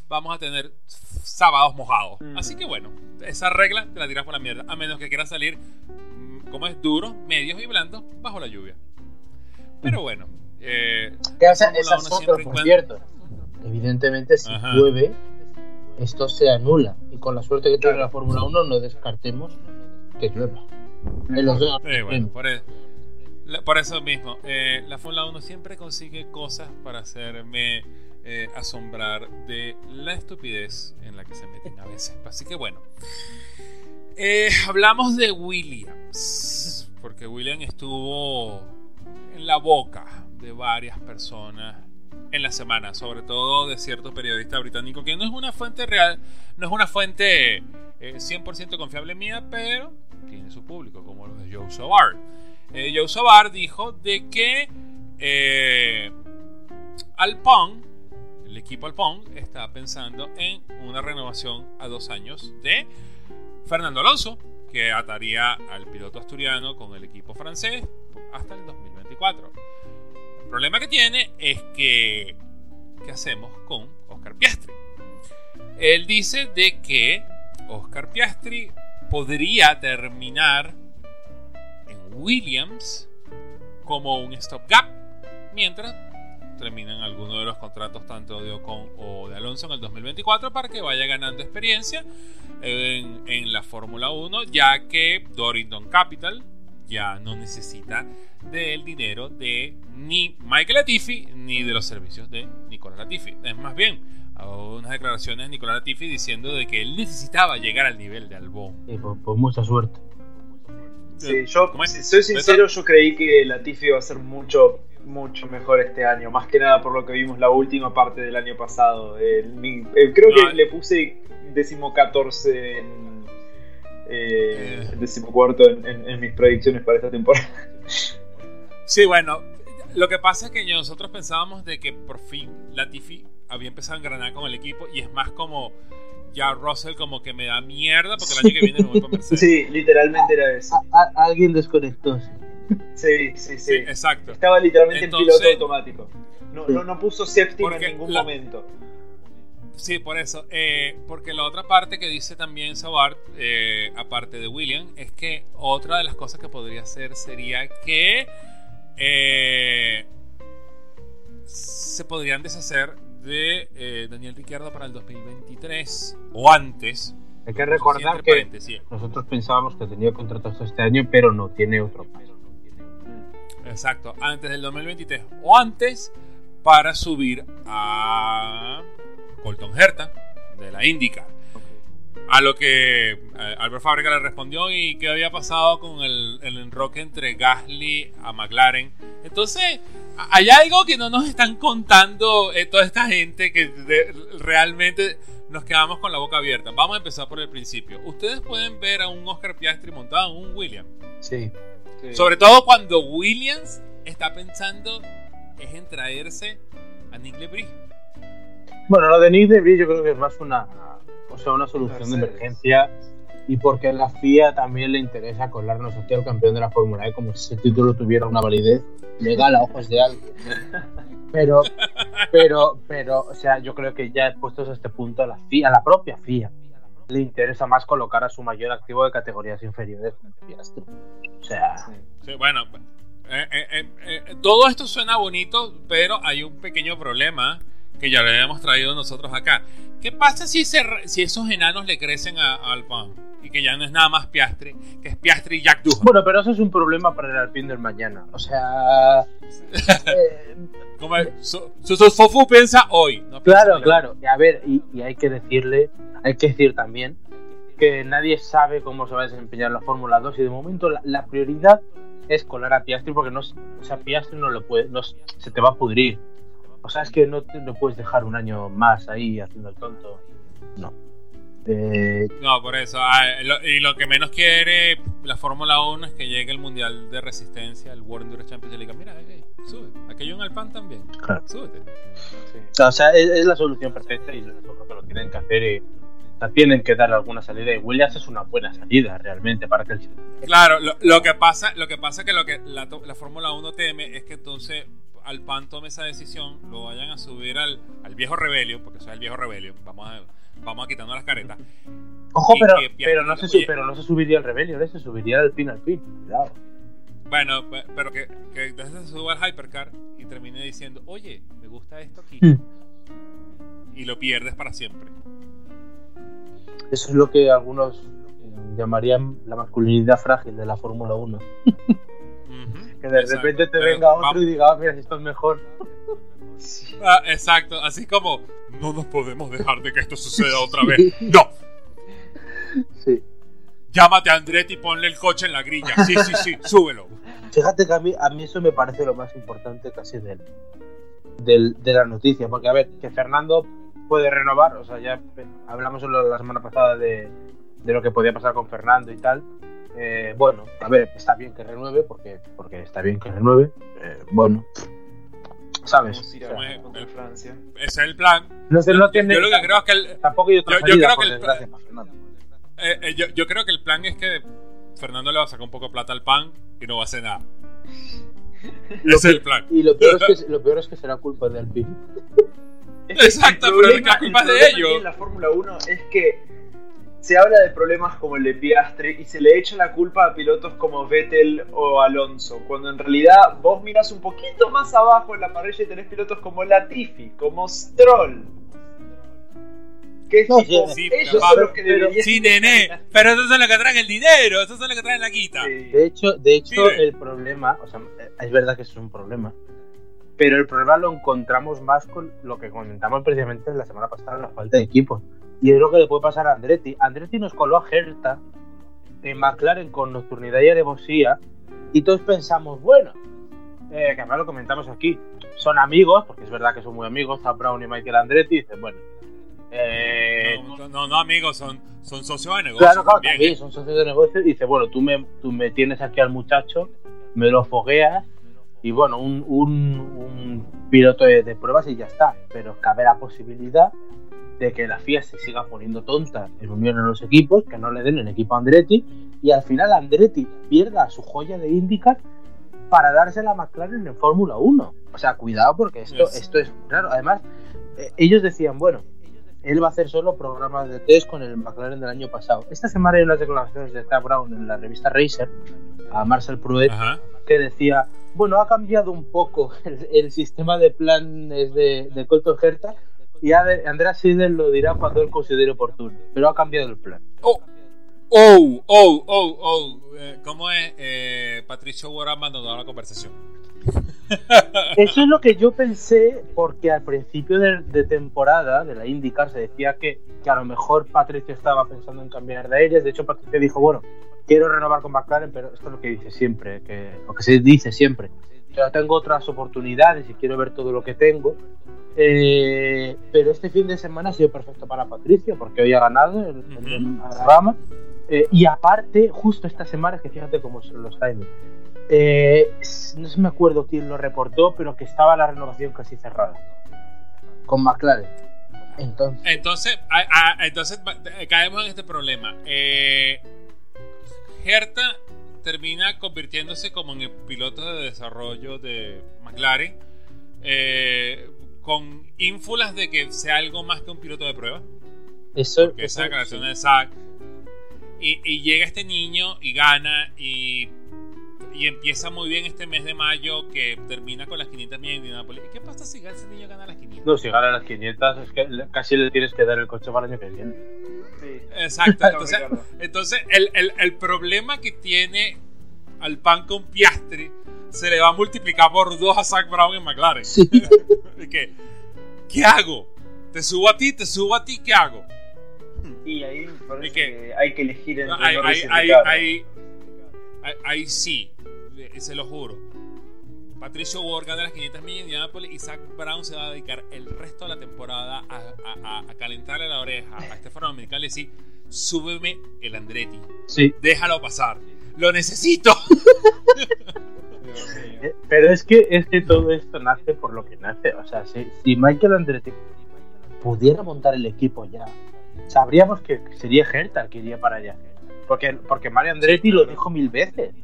vamos a tener sábados mojados. Mm. Así que bueno, esa regla te la tiras por la mierda, a menos que quieras salir, mm, como es duro, medios y blandos, bajo la lluvia. Pero bueno, eh, ¿Qué hace esas por cierto. Evidentemente, si llueve, esto se anula. Y con la suerte que tiene la Fórmula 1, no descartemos que llueva. por, eso mismo, eh, la Fórmula 1 siempre consigue cosas para hacerme eh, asombrar de la estupidez en la que se meten a veces. Así que bueno, hablamos de Williams, porque Williams estuvo en la boca de varias personas en la semana, sobre todo de cierto periodista británico que no es una fuente real, no es una fuente 100% eh, confiable mía, pero tiene su público, como lo de Joe Sobar. Eh, Joe Sobar dijo de que eh, Alpine, el equipo Alpine, está pensando en una renovación a dos años de Fernando Alonso, que ataría al piloto asturiano con el equipo francés hasta el 2024. El problema que tiene es que, ¿qué hacemos con Oscar Piastri? Él dice de que Oscar Piastri podría terminar en Williams como un stopgap mientras terminan algunos de los contratos tanto de Ocon o de Alonso en el 2024 para que vaya ganando experiencia en, en la Fórmula 1 ya que Dorrington Capital ya no necesita del dinero de ni Michael Latifi ni de los servicios de Nicolás Latifi. Es más bien, unas declaraciones de Nicolás Latifi diciendo de que él necesitaba llegar al nivel de Albon. Sí, pues, mucha suerte. Sí, yo, si soy sincero, yo creí que Latifi iba a ser mucho, mucho mejor este año. Más que nada por lo que vimos la última parte del año pasado. creo que le puse décimo 14 en eh, el decimocuarto en, en, mis predicciones para esta temporada. Sí, bueno, lo que pasa es que nosotros pensábamos de que por fin Latifi había empezado a engranar con el equipo y es más como ya Russell como que me da mierda porque el año que viene no voy para Mercedes. Sí, literalmente era eso. alguien desconectó. Sí, sí, sí. exacto. Estaba literalmente en piloto automático. No, no, no puso séptimo en ningún momento. Sí, por eso. Eh, porque la otra parte que dice también Savard, eh, aparte de William, es que otra de las cosas que podría hacer sería que eh, se podrían deshacer de Daniel Ricciardo para el 2023 o antes. Hay que recordar que nosotros pensábamos que tenía contrato hasta este año, pero no tiene otro. Exacto, antes del 2023 o antes para subir a Colton Herta de la Indica. A lo que eh, Albert Fábrica le respondió y qué había pasado con el, enroque entre Gasly a McLaren. Entonces, hay algo que no nos están contando eh, toda esta gente que realmente nos quedamos con la boca abierta. Vamos a empezar por el principio. Ustedes pueden ver a un Oscar Piastri montado en un Williams. Sí. Sobre todo cuando Williams está pensando es en traerse a Nick Lebris. Bueno, lo de Nick de yo creo que es más una, o sea, una solución de emergencia y porque a la FIA también le interesa colarnos aquí al campeón de la Fórmula E como si ese título tuviera una validez legal a ojos de alguien. Pero, pero, pero, o sea, yo creo que ya puestos a este punto a la FIA, a la propia FIA, le interesa más colocar a su mayor activo de categorías inferiores. O sea, sí, bueno, eh, eh, eh, todo esto suena bonito, pero hay un pequeño problema que ya le habíamos traído nosotros acá. ¿Qué pasa si, si esos enanos le crecen a, Alpine? Y que ya no es nada más Piastri, que es Piastri y Jack Doohan. Bueno, pero eso es un problema para el Alpine del mañana. O sea. eh, Como su, su, piensa hoy. claro, claro. Y a ver, y, hay que decirle, hay que decir también que nadie sabe cómo se va a desempeñar la Fórmula 2 y de momento la, prioridad es colar a Piastri porque no, o sea, Piastri no lo puede, no, se te va a pudrir. O sea, es que no, no puedes dejar un año más ahí haciendo el tonto. No. Eh, no, por eso. Ah, y lo que menos quiere la Fórmula 1 es que llegue el Mundial de Resistencia, el World Endurance Championship, y le diga, mira, sube. Aquello en el pan también. Claro. Súbete. O sea, es, la solución perfecta y lo, que lo tienen que hacer y, o sea, tienen que dar alguna salida y Williams es una buena salida realmente para que el... Claro, lo, lo que pasa lo que pasa que lo que la, la Fórmula 1 teme es que entonces Alpan tome esa decisión, lo vayan a subir al, al viejo Rebelio, porque soy el viejo Rebelio, vamos a, vamos a quitando las caretas. Ojo, pero, pero, no se, pero no se subiría al Rebelio, ¿eh? se subiría al fin al fin, cuidado. Bueno, pero que, que se suba al Hypercar y termine diciendo, oye, me gusta esto aquí. Hmm. Y lo pierdes para siempre. Eso es lo que algunos llamarían la masculinidad frágil de la Fórmula 1. Que de repente te venga otro y diga, ah, mira, esto es mejor. Ah, exacto, así como no nos podemos dejar de que esto suceda otra vez. ¡No! Sí. Llámate a Andretti y ponle el coche en la grilla. Sí, sí, sí, súbelo. Fíjate que a mí, a mí eso me parece lo más importante casi del, del, de la noticia. Porque, a ver, que Fernando puede renovar, o sea, ya hablamos la semana pasada de, de lo que podía pasar con Fernando y tal. Eh, bueno, a ver, está bien que renueve, porque, porque está bien que renueve. Eh, bueno, ¿sabes? Ese es el plan. No, yo, lo que creo es que el, tampoco yo, yo, creo que el, eh, yo, yo, creo que el plan es que Fernando le va a sacar un poco de plata al pan y no va a hacer nada. Ese es el plan. Y lo peor es que, lo peor es que será culpa de Alpine. Exacto, pero la culpa es de ellos. En la Fórmula 1 es que se habla de problemas como el de Piastre y se le echa la culpa a pilotos como Vettel o Alonso, cuando en realidad vos miras un poquito más abajo en la parrilla y tenés pilotos como Latifi, como Stroll. Que no, sí, ellos son los que deberían... Sí, nene, pero esos son los que traen el dinero, esos son los que traen la quita. De hecho, de hecho el problema, o sea, es verdad que eso es un problema, pero el problema lo encontramos más con lo que comentamos precisamente la semana pasada, la falta de equipo. Y es lo que le puede pasar a Andretti. Andretti nos coló a Herta en McLaren con nocturnidad y alevosía. Y todos pensamos, bueno, eh, que además lo comentamos aquí, son amigos, porque es verdad que son muy amigos, Zap Brown y Michael Andretti. Y dicen, bueno, Eh, no, no, amigos, son, son socios de negocio. Claro, claro, también, son socios de negocio. Y dice, bueno, tú me, tú me tienes aquí al muchacho, me lo fogueas y bueno, un, un, piloto de, pruebas y ya está. Pero cabe la posibilidad de que la FIA se siga poniendo tonta en unión a los equipos, que no le den el equipo a Andretti y al final Andretti pierda su joya de IndyCar para darse la McLaren en Fórmula 1. O sea, cuidado porque esto, esto es claro. Además, eh, ellos decían, bueno, él va a hacer solo programas de test con el McLaren del año pasado. Esta semana hay unas declaraciones de Zach Brown en la revista Racer a Marcel Pruett que decía, bueno, ha cambiado un poco el, sistema de planes de, de Colton Herta y Andrea Sidel lo dirá cuando él considere oportuno, pero ha cambiado el plan. Oh, oh, oh, oh, oh. Eh, ¿Cómo es? Eh, Patricio Ward abandonó la conversación. Eso es lo que yo pensé, porque al principio de, temporada de la IndyCar se decía que, que, a lo mejor Patricio estaba pensando en cambiar de aires. De hecho, Patricio dijo: Bueno, quiero renovar con McLaren, pero esto es lo que dice siempre, que, lo que se dice siempre. Yo tengo otras oportunidades y quiero ver todo lo que tengo. Eh, pero este fin de semana ha sido perfecto para Patricio, porque hoy ha ganado el, el, eh, y aparte, justo esta semana, que fíjate cómo son los timings. Eh, no me acuerdo quién lo reportó, pero que estaba la renovación casi cerrada. Con McLaren. Entonces, entonces, entonces caemos en este problema. Eh, Herta termina convirtiéndose como en el piloto de desarrollo de McLaren. Eh, con ínfulas de que sea algo más que un piloto de prueba. Eso, esa declaración de Zach y, llega este niño y gana y, y, empieza muy bien este mes de mayo que termina con las 500 millas en Indianapolis. ¿Y qué pasa si ese niño gana las 500? No, si gana las 500 es que casi le tienes que dar el coche para el año que viene. Exacto. Entonces, entonces el, el, el, problema que tiene al pan con Piastri se le va a multiplicar por dos a Zach Brown en McLaren. Sí. ¿Qué? ¿Qué hago? ¿Te subo a ti? ¿Te subo a ti? ¿Qué hago? Y ahí parece que, hay que elegir entre ahí, ahí, sí, se lo juro. Patricio Ward gana las 500 millas de Indianapolis y Zach Brown se va a dedicar el resto de la temporada a, a, calentarle la oreja a Stefano Dominicali y decir: súbeme el Andretti. Sí. Déjalo pasar. Lo necesito. Eh, pero es que, es que todo esto nace por lo que nace. O sea, si, si Michael Andretti pudiera montar el equipo ya sabríamos que sería Hertha el que iría para allá. Porque, porque Mario Andretti lo dijo mil veces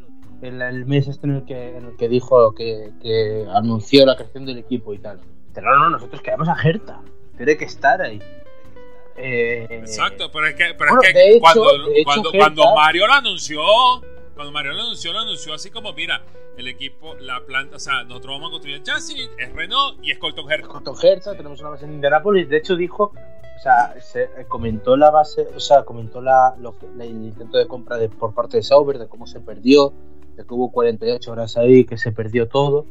en el mes este en el que, en el que dijo que, que anunció la creación del equipo y tal. Pero no, no, nosotros queremos a Hertha. Tiene que estar ahí. Eh, Exacto, pero es que, pero es que cuando, cuando, cuando Mario lo anunció, cuando Mario lo anunció, lo anunció así como, mira, el equipo, la planta, o sea, nosotros vamos a construir el chasis, es Renault y es Colton Herta. Colton Herta, tenemos una base en Indianapolis, de hecho dijo, o sea, se eh, comentó la base, o sea, comentó la, lo, el intento de compra de, por parte de Sauber, de cómo se perdió, de que hubo 48 horas ahí, que se perdió todo.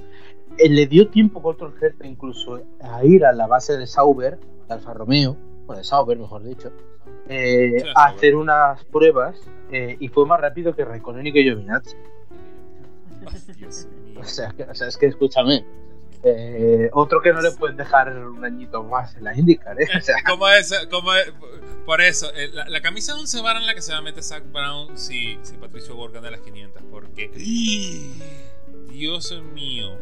Él eh, le dio tiempo Colton Herta incluso a ir a la base de Sauber, de Alfa Romeo, o de Sauber mejor dicho, eh, a hacer unas pruebas y fue más rápido que Raikkonen y que Giovinazzi. O sea, o sea, es que escúchame. Eh, otro que no le pueden dejar un añito más en la IndyCar, ¿eh? ¿Cómo es? ¿Cómo es? Por eso, eh, la, camisa de un bar en la que se va a meter Zach Brown si, si Patricio Borg gana las 500. Porque, Dios mío,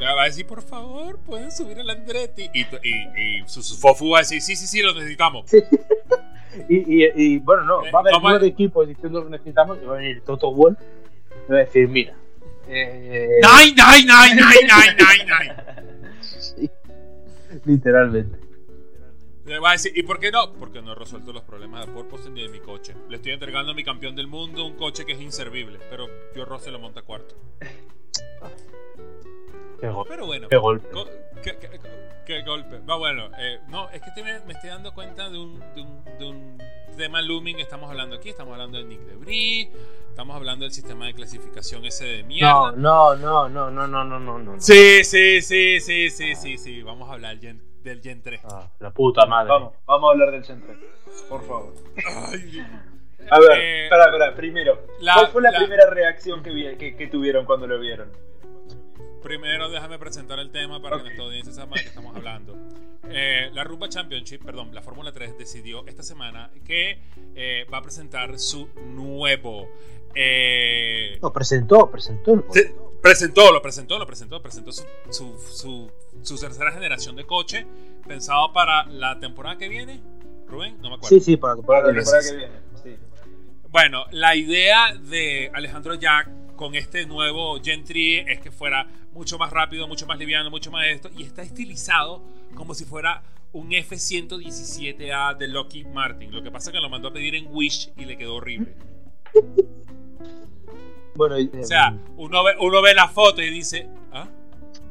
va a decir, por favor, pueden subir al Andretti. Y, y, su, Fofu va a decir, sí, sí, sí, lo necesitamos. Y, y, bueno, no, va a haber nueve equipos diciendo lo necesitamos y va a venir Toto Wolff y va a decir, mira, eh... ¡Nine, nine, nine, nine, nine, nine, Literalmente. Le va a decir, ¿y por qué no? Porque no he resuelto los problemas de porpoise ni de mi coche. Le estoy entregando a mi campeón del mundo un coche que es inservible, pero yo Rose lo monta cuarto. Qué. Pero bueno, qué golpe. Qué, golpe. Va bueno, eh, no, es que me, estoy dando cuenta de un, de un, de un tema looming que estamos hablando aquí. Estamos hablando de Nick Debris, Estamos hablando del sistema de clasificación ese de mierda. No, no, no, no, no, no, no, no. Sí, sí, sí, sí, sí, sí, sí. Vamos a hablar del Gen 3. Ah, la puta madre. Vamos, vamos a hablar del Gen 3. Por favor. a ver, eh, espera, espera. Primero, ¿cuál fue la, primera reacción que, que, que, tuvieron cuando lo vieron? Primero déjame presentar el tema para que nuestra audiencia sepa de qué estamos hablando. Eh, la Rumba Championship, perdón, la Fórmula 3 decidió esta semana que eh, va a presentar su nuevo. Eh, no, presentó, presentó. presentó, lo presentó, lo presentó, presentó su, su, su, tercera generación de coche pensado para la temporada que viene. Rubén, no me acuerdo. Sí, sí, para la temporada, que viene. Bueno, la idea de Alejandro Jack con este nuevo Gentry es que fuera mucho más rápido, mucho más liviano, mucho más esto, y está estilizado como si fuera un F-117A de Lockheed Martin. Lo que pasa es que lo mandó a pedir en Wish y le quedó horrible. Bueno, o sea, uno ve, uno ve la foto y dice, ¿ah?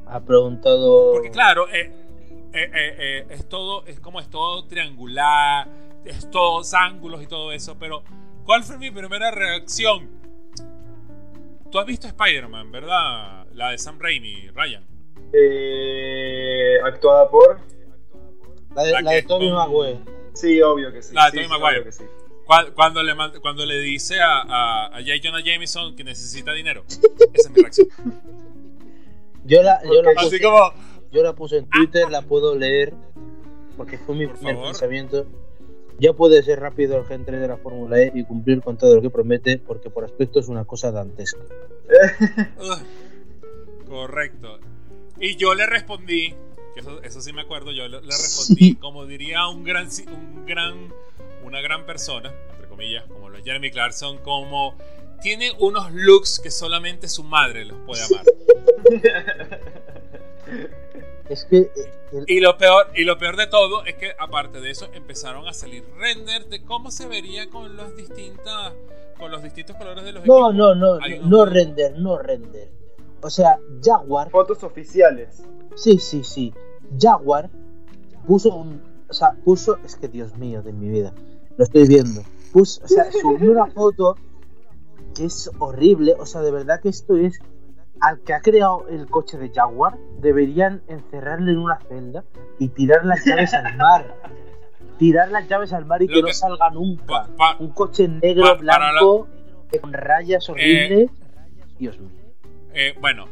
Ha preguntado. Porque claro, eh, eh, eh, es todo, es como es todo triangular, es todos ángulos y todo eso, pero ¿cuál fue mi primera reacción? Tú has visto Spider-Man, ¿verdad? La de Sam Raimi, Ryan. Eh, actuada por. La de, la, de Tobey Maguire. Sí, obvio que sí. La de sí, Tobey Maguire. Sí. Cuando, le, cuando le dice a, a, a J. Jonah Jameson que necesita dinero. Esa es mi reacción. Yo la, yo la puse, Así como... yo la puse en Twitter, la puedo leer. Porque fue mi primer pensamiento. Ya puede ser rápido el Gen 3 de la Fórmula E y cumplir con todo lo que promete, porque por aspecto es una cosa dantesca. Correcto. Y yo le respondí, que eso, eso sí me acuerdo, yo le, respondí, como diría un gran, un gran, una gran persona, entre comillas, como los Jeremy Clarkson, como tiene unos looks que solamente su madre los puede amar. Es que. Eh, y, lo peor, y lo peor de todo es que, aparte de eso, empezaron a salir renders de cómo se vería con los distintas. Con los distintos colores de los no, No, no, no, no render, no render. O sea, Jaguar. Fotos oficiales. Sí, sí, sí. Jaguar puso un. O sea, puso. Es que Dios mío de mi vida. Lo estoy viendo. Puso, o sea, subió una foto que es horrible. O sea, de verdad que esto es al que ha creado el coche de Jaguar deberían encerrarle en una celda y tirar las llaves al mar. Tirar las llaves al mar y que, no salga nunca. un coche negro, blanco, con rayas horribles. Dios mío. Eh, bueno,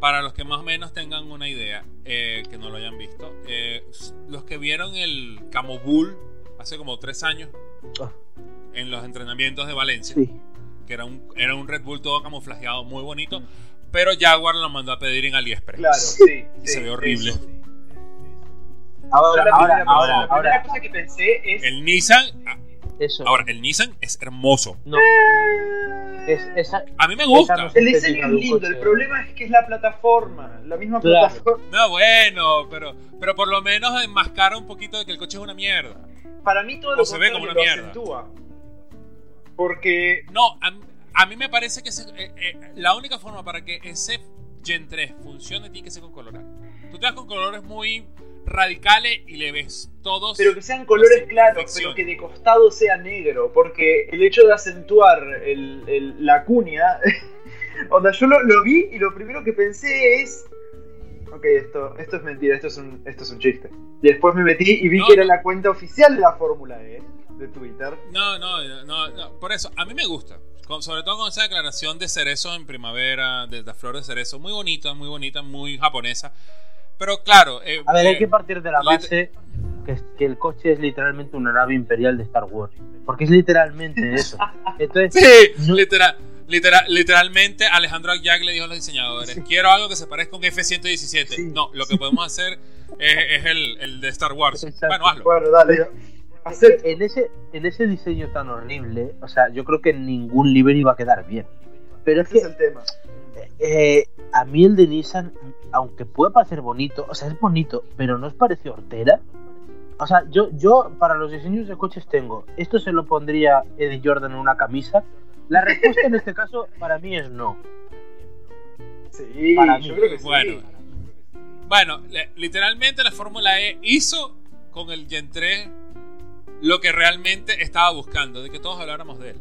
para los que más o menos tengan una idea, eh, que no lo hayan visto, eh, los que vieron el Camo Bull hace como tres años ah. en los entrenamientos de Valencia, que era un, era un Red Bull todo camuflajeado, muy bonito. Pero Jaguar lo mandó a pedir en AliExpress. Claro, sí. Y se ve horrible. Ahora, ahora, ahora, ahora. La cosa que pensé es. El Nissan. Ah, Eso. Ahora, el Nissan es hermoso. No. Es, a mí me gusta. el diseño es lindo, el problema es que es la plataforma, la misma plataforma. No, bueno, pero, pero por lo menos enmascara un poquito de que el coche es una mierda. Para mí todo lo se ve como una mierda. Acentúa. Porque. No, a, a mí me parece que eh, eh, la única forma para que ese Gen 3 funcione tiene que ser con color. Tú te vas con colores muy radicales y le ves todos. Pero que sean colores claros, pero que de costado sea negro. Porque el hecho de acentuar la cuña. onda, yo lo, vi y lo primero que pensé es. Ok, esto, esto es mentira, esto es, un, esto es un chiste. Y después me metí y vi que era la cuenta oficial de la Fórmula E de Twitter. No, no, no, no, por eso, a mí me gusta sobre todo con esa declaración de cerezo en primavera, de la flor de cerezo, muy bonita, muy bonita, muy japonesa. Pero claro. Eh, a ver, hay eh, que partir de la base que, que, el coche es literalmente una nave imperial de Star Wars. Porque es literalmente eso. Entonces, sí, literal, literal, literalmente Alejandro Jack le dijo a los diseñadores: Quiero algo que se parezca a un F-117. No, lo que podemos hacer es, es el, el, de Star Wars. Bueno, hazlo. Bueno, dale en ese, en ese diseño tan horrible, o sea, yo creo que ningún livery va a quedar bien. Pero es que. el tema. Eh, a mí el de Nissan, aunque pueda parecer bonito, o sea, es bonito, pero ¿no os parece hortera? O sea, yo, yo para los diseños de coches tengo, esto se lo pondría Eddie Jordan en una camisa. La respuesta en este caso para mí es no. Sí, para yo creo que bueno. Bueno, literalmente la Fórmula E hizo con el Gen 3 lo que realmente estaba buscando, de que todos habláramos de él.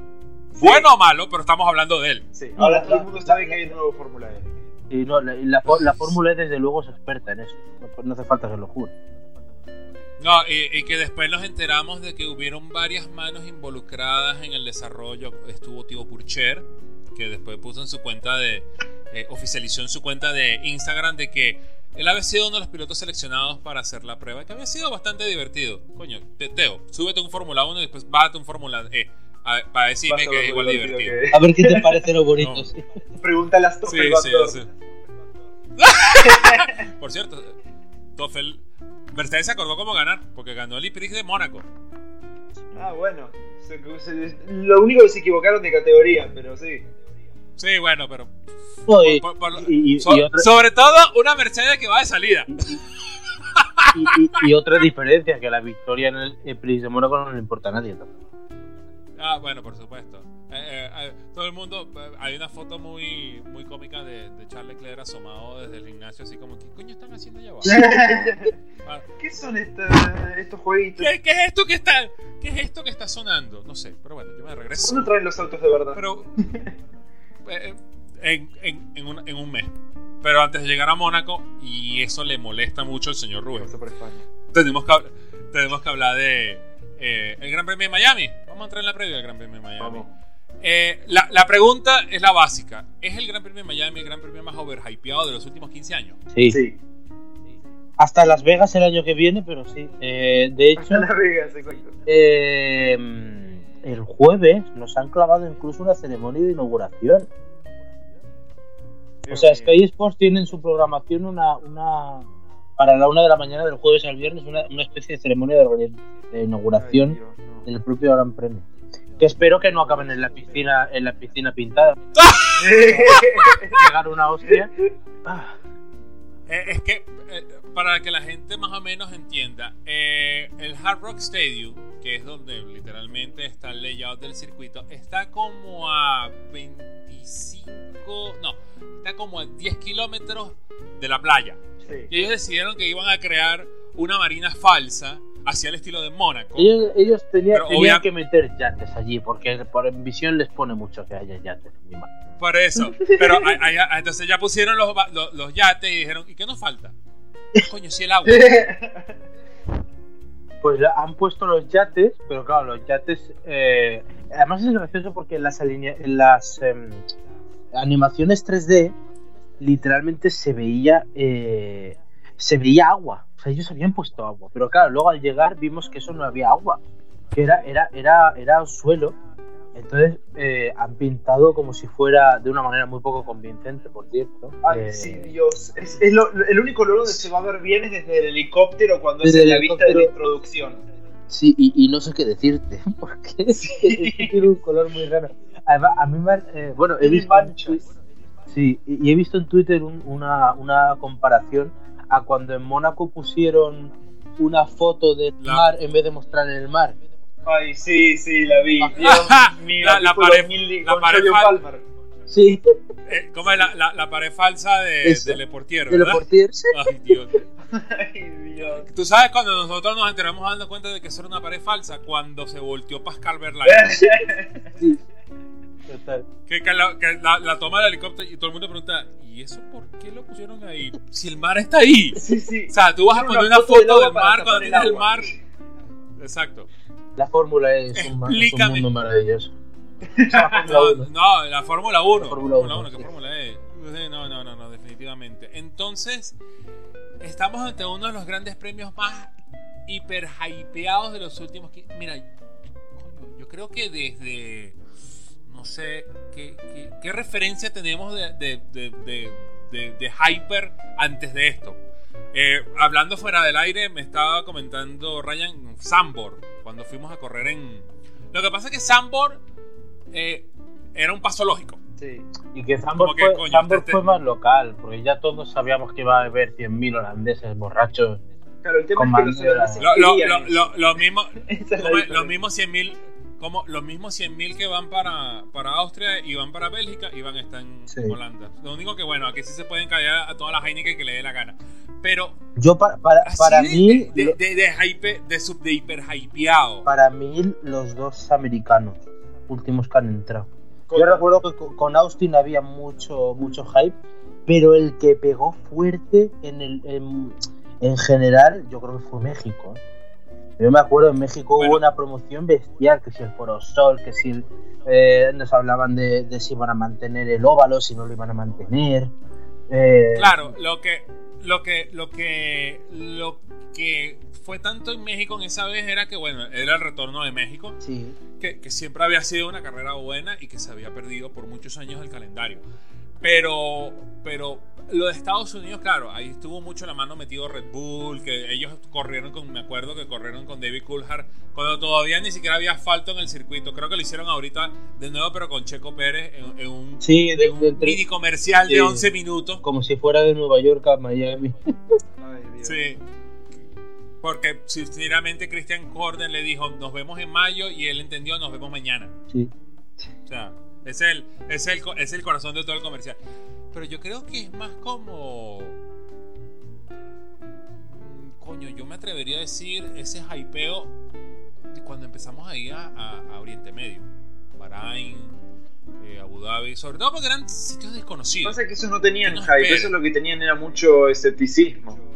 Bueno o malo, pero estamos hablando de él. Sí, ahora todo el mundo sabe que hay un nuevo Fórmula E. Y no, la, la, Fórmula E desde luego es experta en eso. No, hace falta que lo jure. No, y, que después nos enteramos de que hubieron varias manos involucradas en el desarrollo. Estuvo Tío Purcher, que después puso en su cuenta de eh, oficializó en su cuenta de Instagram de que él había sido uno de los pilotos seleccionados para hacer la prueba, que había sido bastante divertido. Coño, Teo, súbete un Fórmula 1 y después bájate un Fórmula E. para decirme que es igual divertido. A ver qué te parece lo bonito. Pregúntale a Toffel. Sí, sí, sí. Por cierto, Toffel. Mercedes se acordó cómo ganar, porque ganó el IPRIX de Mónaco. Ah, bueno. lo único que se equivocaron de categoría, pero sí. Sí, bueno, pero. sobre todo una Mercedes que va de salida. Y, otra diferencia, que la victoria en el, el Prix de Mónaco no le importa a nadie. Ah, bueno, por supuesto. Eh, eh, todo el mundo, hay una foto muy, muy cómica de, de Charles Leclerc asomado desde el gimnasio, así como, ¿qué coño están haciendo allá abajo? Ah. ¿Qué son estos, estos jueguitos? ¿Qué, es esto que está, ¿Qué es esto que está sonando? No sé, pero bueno, yo me regreso. ¿Cuándo traen los autos de verdad? Pero, eh, en, en, en, un, en un mes. Pero antes de llegar a Mónaco, y eso le molesta mucho al señor Rubén. Tenemos que, tenemos que hablar de el Gran Premio de Miami. Vamos a entrar en la previa del Gran Premio de Miami. Vamos. Eh, la, la, pregunta es la básica. ¿Es el Gran Premio de Miami el Gran Premio más overhypeado de los últimos 15 años? Sí. sí. Hasta Las Vegas el año que viene, pero sí. Eh, de hecho, Las Vegas, eh, el jueves nos han clavado incluso una ceremonia de inauguración. O sea, Sky Sports tiene en su programación una, una para la una de la mañana del jueves al viernes una, una especie de ceremonia de, inauguración del propio Gran Premio que espero que no acaben en la piscina en la piscina pintada. Pegar una hostia. Eh, es que eh, para que la gente más o menos entienda eh, el Hard Rock Stadium que es donde literalmente está el layout del circuito está como a 25 no está como a 10 kilómetros de la playa y ellos decidieron que iban a crear una marina falsa hacia el estilo de Mónaco. Ellos, tenían, que meter yates allí, porque por visión les pone mucho que haya yates. Por eso. Pero entonces ya pusieron los, los, yates y dijeron, ¿y qué nos falta? Coño, si el agua. Pues han puesto los yates, pero claro, los yates. Eh, además es gracioso porque las, en las em, animaciones 3D literalmente se veía eh, se veía agua ellos habían puesto agua, pero claro, luego al llegar vimos que eso no había agua, que era, era, era, era suelo. Entonces eh, han pintado como si fuera de una manera muy poco convincente, por cierto. Ay, eh, sí, Dios. Es, el único lugar donde se va a ver bien es desde el helicóptero cuando es la vista de la introducción. Sí, y, no sé qué decirte, porque tiene un color muy raro. Además, a mí me. Eh, bueno, he visto. Sí, y he visto en Twitter una, una comparación a cuando en Mónaco pusieron una foto del mar en vez de mostrar el mar. Ay, sí, sí, la vi. Dios mío, la, la pared, la pared falsa. Sí. Eh, ¿Cómo es la, la, pared falsa de, de Le Portier, ¿verdad? De Le Portier, sí. Ay, Dios. Ay, Dios. Tú sabes cuando nosotros nos enteramos dando cuenta de que eso era una pared falsa, cuando se volteó Pascal Verlaine. sí. Que, la, toma del helicóptero y todo el mundo pregunta, ¿y eso por qué lo pusieron ahí? Si el mar está ahí. Sí, sí. O sea, tú vas a poner una foto del, mar cuando tienes el, mar. Exacto. La fórmula es un, mundo maravilloso. no, la Fórmula 1. La Fórmula 1, ¿qué Fórmula es? No, no, no, no, definitivamente. Entonces, estamos ante uno de los grandes premios más hiper hypeados de los últimos. Mira, yo creo que desde sé qué, qué, referencia tenemos de, de, de, Hyper antes de esto. Eh, hablando fuera del aire, me estaba comentando Ryan Sambor cuando fuimos a correr en. Lo que pasa es que Sambor eh, era un paso lógico. Sí. Y que Sambor, fue, este, este fue, más local, porque ya todos sabíamos que iba a haber 100.000 holandeses borrachos. Claro, el tema es que no lo, lo, lo, lo, mismo, los mismos 100.000 como los mismos 100.000 que van para, para Austria y van para Bélgica y van a estar en Holanda. Lo único que, bueno, aquí sí se pueden callar a todas las Heineken que le dé la gana. Pero. Yo, para, para, para mí. De, de, de, hype, de, sub, de hiper hypeado. Para mí, los dos americanos últimos que han entrado. Yo recuerdo que con Austin había mucho, mucho hype, pero el que pegó fuerte en, el, en, en general, yo creo que fue México. ¿eh? Yo me acuerdo en México hubo una promoción bestial, que si el Forosol, que si el, eh, nos hablaban de, de, si iban a mantener el óvalo, si no lo iban a mantener. Eh, claro, lo que, lo que, lo que, lo que fue tanto en México en esa vez era que, bueno, era el retorno de México, sí. que, que siempre había sido una carrera buena y que se había perdido por muchos años el calendario. Pero, pero lo de Estados Unidos, claro, ahí estuvo mucho la mano metido Red Bull, que ellos corrieron con, me acuerdo que corrieron con David Coulthard cuando todavía ni siquiera había asfalto en el circuito. Creo que lo hicieron ahorita de nuevo, pero con Checo Pérez en, un, sí, de, mini comercial de 11 minutos. Como si fuera de Nueva York a Miami. sí. Porque sinceramente Christian Corden le dijo, nos vemos en mayo y él entendió, nos vemos mañana. Sí. O sea, es el, es el, es el corazón de todo el comercial. Pero yo creo que es más como. Mm, coño, yo me atrevería a decir ese hypeo de cuando empezamos a ir a, Oriente Medio. Bahrain, eh, Abu Dhabi, sobre todo porque eran sitios desconocidos. Pasa que esos no tenían hype, eso lo que tenían era mucho escepticismo.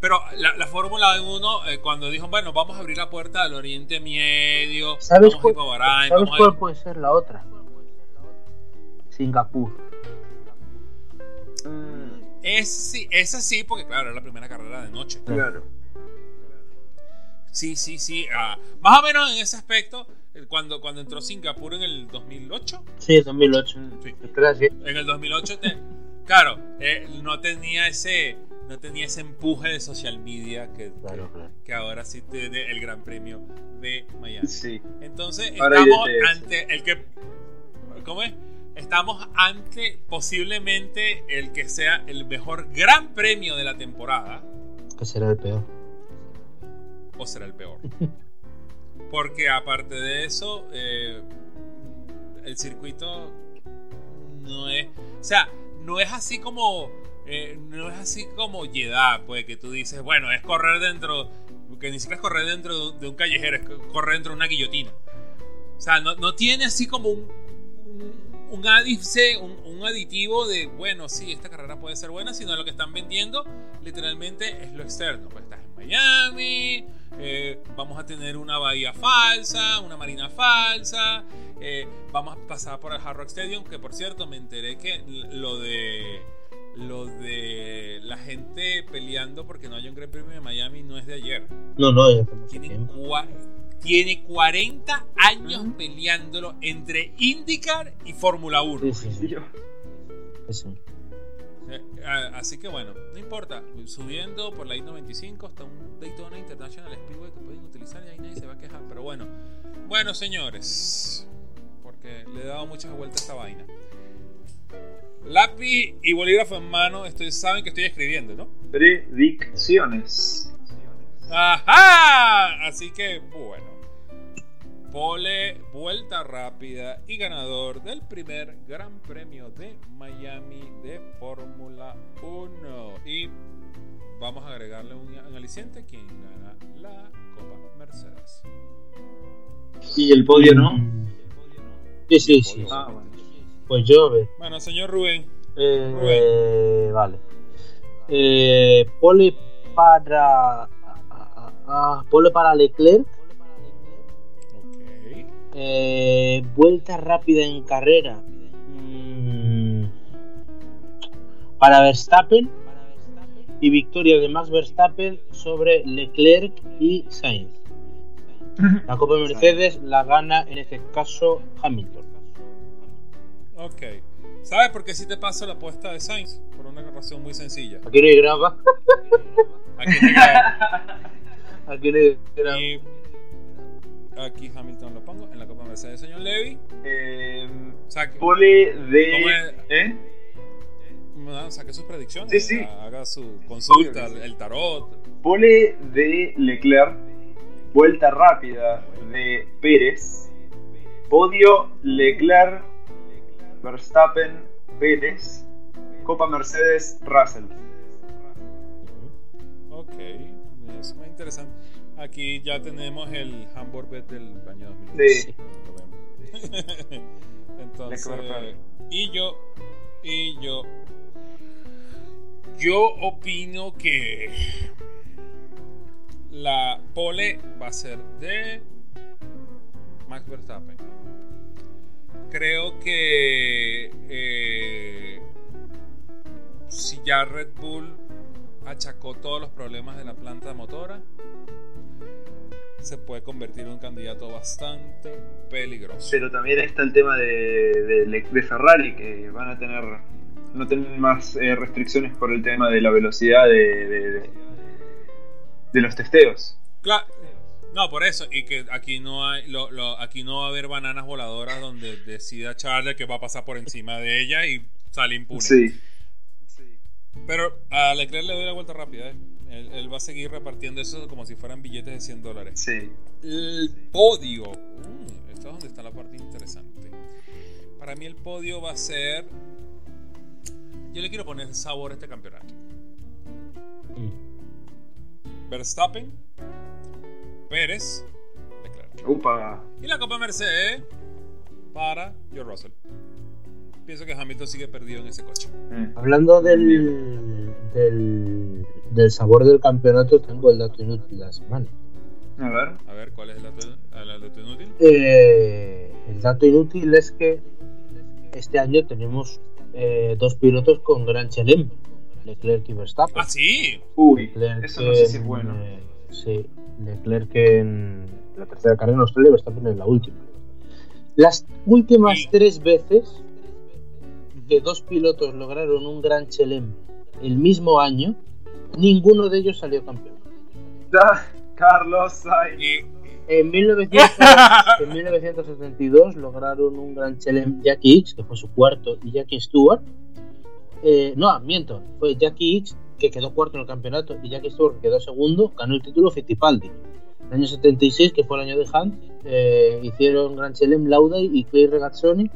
Pero la, Fórmula 1, eh, cuando dijo, bueno, vamos a abrir la puerta al Oriente Medio, ¿sabes, cuál, ¿sabes cuál puede ser la otra? Singapur. Mm, es, sí, esa sí, porque claro, era la primera carrera de noche. Claro. Sí, sí, sí. Ah, más o menos en ese aspecto, eh, cuando, cuando entró Singapur en el 2008. Sí, 2008. Sí. En el 2008, claro, eh, no tenía ese no tenía ese empuje de social media que, que, ahora sí tiene el Gran Premio de Miami. Sí. Entonces, estamos ante el que. ¿Cómo es? Estamos ante posiblemente el que sea el mejor Gran Premio de la temporada. Que será el peor. O será el peor. Porque aparte de eso, eh, el circuito no es. O sea, no es así como eh, no es así como Jeddah, pues que tú dices, bueno, es correr dentro, que ni siquiera es correr dentro de un callejero, es correr dentro de una guillotina. O sea, no, tiene así como un, aditivo de, bueno, sí, esta carrera puede ser buena, sino lo que están vendiendo literalmente es lo externo. Pues estás en Miami, eh, vamos a tener una bahía falsa, una marina falsa, eh, vamos a pasar por el Hard Rock Stadium, que por cierto me enteré que lo de lo de la gente peleando porque no hay un Gran Premio de Miami no es de ayer. No, no, ya tiene, tiene 40 años peleándolo entre IndyCar y Fórmula 1. Sí, sí, sí. Así que bueno, no importa, subiendo por la I-95 hasta un Daytona International Speedway que pueden utilizar y ahí nadie se va a quejar. Pero bueno, bueno señores, porque le he dado muchas vueltas a esta vaina. Lápiz y bolígrafo en mano, estoy, saben que estoy escribiendo, ¿no? Predicciones. Ajá. Así que, bueno. Pole, vuelta rápida y ganador del primer Gran Premio de Miami de Fórmula 1. Y vamos a agregarle un, aliciente quien gana la Copa Mercedes. ¿Y el podio no? Sí, sí, sí. Ah, bueno. Pues yo, Bueno, señor Rubén. Eh, Vale. Eh, pole para. pole para Leclerc. Okay. Eh, vuelta rápida en carrera. Mm, para Verstappen. Y victoria de Max Verstappen sobre Leclerc y Sainz. La Copa Mercedes la gana en este caso Hamilton. Ok. ¿Sabes por qué si te paso la apuesta de Sainz? Por una razón muy sencilla. Aquí no hay grava. Aquí no hay grava. Aquí no hay grava. Y aquí Hamilton lo pongo en la Copa Mercedes, señor Levy. Eh, pole de. ¿Eh? saque sus predicciones. Sí, sí. Haga su consulta, el tarot. Pole de Leclerc. Vuelta rápida de Pérez. Podio Leclerc Verstappen, Vélez, Copa Mercedes, Russell. Ok, es muy interesante. Aquí ya tenemos el Hamburg del año 2010. Sí. Entonces, y yo, y yo, yo opino que la pole va a ser de Max Verstappen. Creo que eh, si ya Red Bull achacó todos los problemas de la planta motora, se puede convertir en un candidato bastante peligroso. Pero también está el tema de, de, Ferrari, que van a tener no tener más eh, restricciones por el tema de la velocidad de, de, los testeos. Claro. No, por eso, y que aquí no hay, lo, aquí no va a haber bananas voladoras donde decida Charles que va a pasar por encima de ella y sale impune. Sí. Pero a Leclerc le doy la vuelta rápida, ¿eh? Él, va a seguir repartiendo eso como si fueran billetes de 100 dólares. Sí. El podio. Uh, esto es donde está la parte interesante. Para mí el podio va a ser... Yo le quiero poner sabor a este campeonato. Mm. Verstappen, Pérez, Leclerc. Upa. Y la Copa Mercedes para George Russell pienso que Hamilton sigue perdido en ese coche. Mm. Hablando del, del, sabor del campeonato, tengo el dato inútil de la semana. A ver. A ver, ¿cuál es el dato, inútil? Eh, el dato inútil es que este año tenemos eh, dos pilotos con Gran Chelem, Leclerc y Verstappen. Ah, sí. Uy, eso no sé si es bueno. Eh, sí, Leclerc en la tercera carrera en Australia y Verstappen en la última. Las últimas tres veces que dos pilotos lograron un Gran Chelem el mismo año, ninguno de ellos salió campeón. Carlos Sainz. En, 1972 lograron un Gran Chelem Jackie X, que fue su cuarto, y Jackie Stewart. Eh, no, miento, fue Jackie X que quedó cuarto en el campeonato y Jackie Stewart que quedó segundo, ganó el título Fittipaldi. El año 76, que fue el año de Hunt, eh, hicieron Gran Chelem Lauda y Clay Regazzoni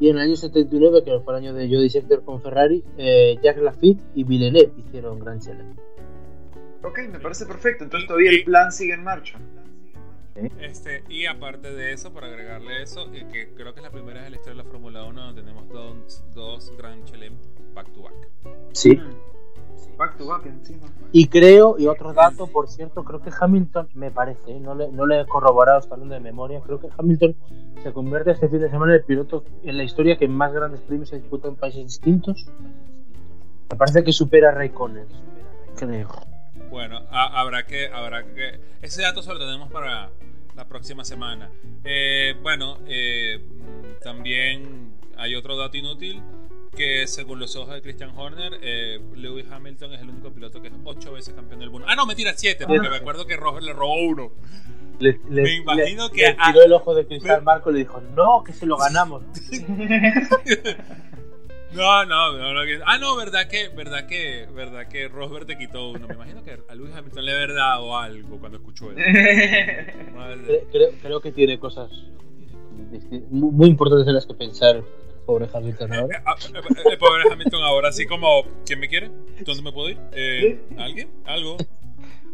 y en el año 79, que fue el año de Jody Sector con Ferrari, eh, Jacques Lafitte y Villeneuve hicieron Gran Chelem. Ok, me parece perfecto. Entonces todavía el plan sigue en marcha. Este, y aparte de eso, para agregarle eso, eh, que creo que es la primera vez en la historia de la Fórmula 1 donde tenemos dos, dos Grand Chelem back to back. Sí. Mm. Y creo, y otro dato, por cierto, creo que Hamilton, me parece, no le, no le he corroborado, hablando de memoria, creo que Hamilton se convierte este fin de semana en el piloto en la historia que más grandes premios se disputan en países distintos. Me parece que supera a Raikkonen, creo. Bueno, habrá que, habrá que. Ese dato solo tenemos para la próxima semana. Eh, bueno, eh, también hay otro dato inútil que según los ojos de Christian Horner, eh, Lewis Hamilton es el único piloto que es ocho veces campeón del mundo. Ah, no, mentira, siete, porque me acuerdo que Roger le robó uno. me imagino que. Le tiró el ojo de Cristal Marco y le dijo, no, que se lo ganamos. no, no, no, Ah, no, verdad que, verdad que, verdad que Rosberg te quitó uno. Me imagino que a Lewis Hamilton le haber dado algo cuando escuchó eso. creo, creo que tiene cosas muy importantes en las que pensar Pobre Hamilton ahora. Eh, ah, eh, pobre Hamilton ahora, así como, ¿quién me quiere? ¿Dónde me puedo ir? Eh, ¿Alguien? ¿Algo?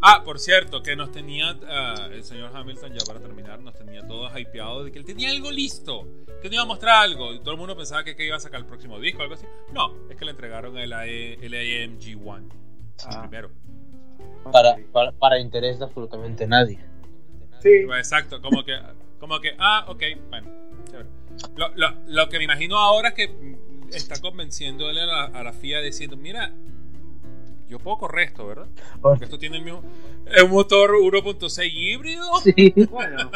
Ah, por cierto, que nos tenía ah, el señor Hamilton, ya para terminar, nos tenía todos hypeados de que él tenía algo listo, que nos iba a mostrar algo. Y todo el mundo pensaba que, que iba a sacar el próximo disco o algo así. No, es que le entregaron el, el AMG One. Ah. primero. Para, para, para, interés de absolutamente nadie. Sí. Exacto, como que, como que, ah, ok, bueno. Lo, lo, lo, que me imagino ahora es que está convenciéndole a la, a la FIA diciendo, mira, yo puedo correr esto, ¿verdad? Porque esto tiene un motor 1.6 híbrido. Sí. Bueno,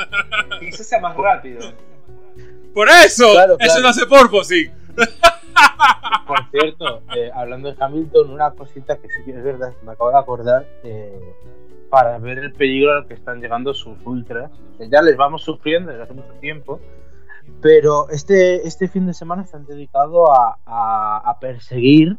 quizás sea más rápido. Por eso, eso no hace porpo, sí. Por cierto, eh, hablando de Hamilton, una cosita que sí que es verdad, me acabo de acordar, eh, para ver el peligro al que están llegando sus ultras, ya les vamos sufriendo desde hace mucho tiempo, pero este, este fin de semana se han dedicado a, a, perseguir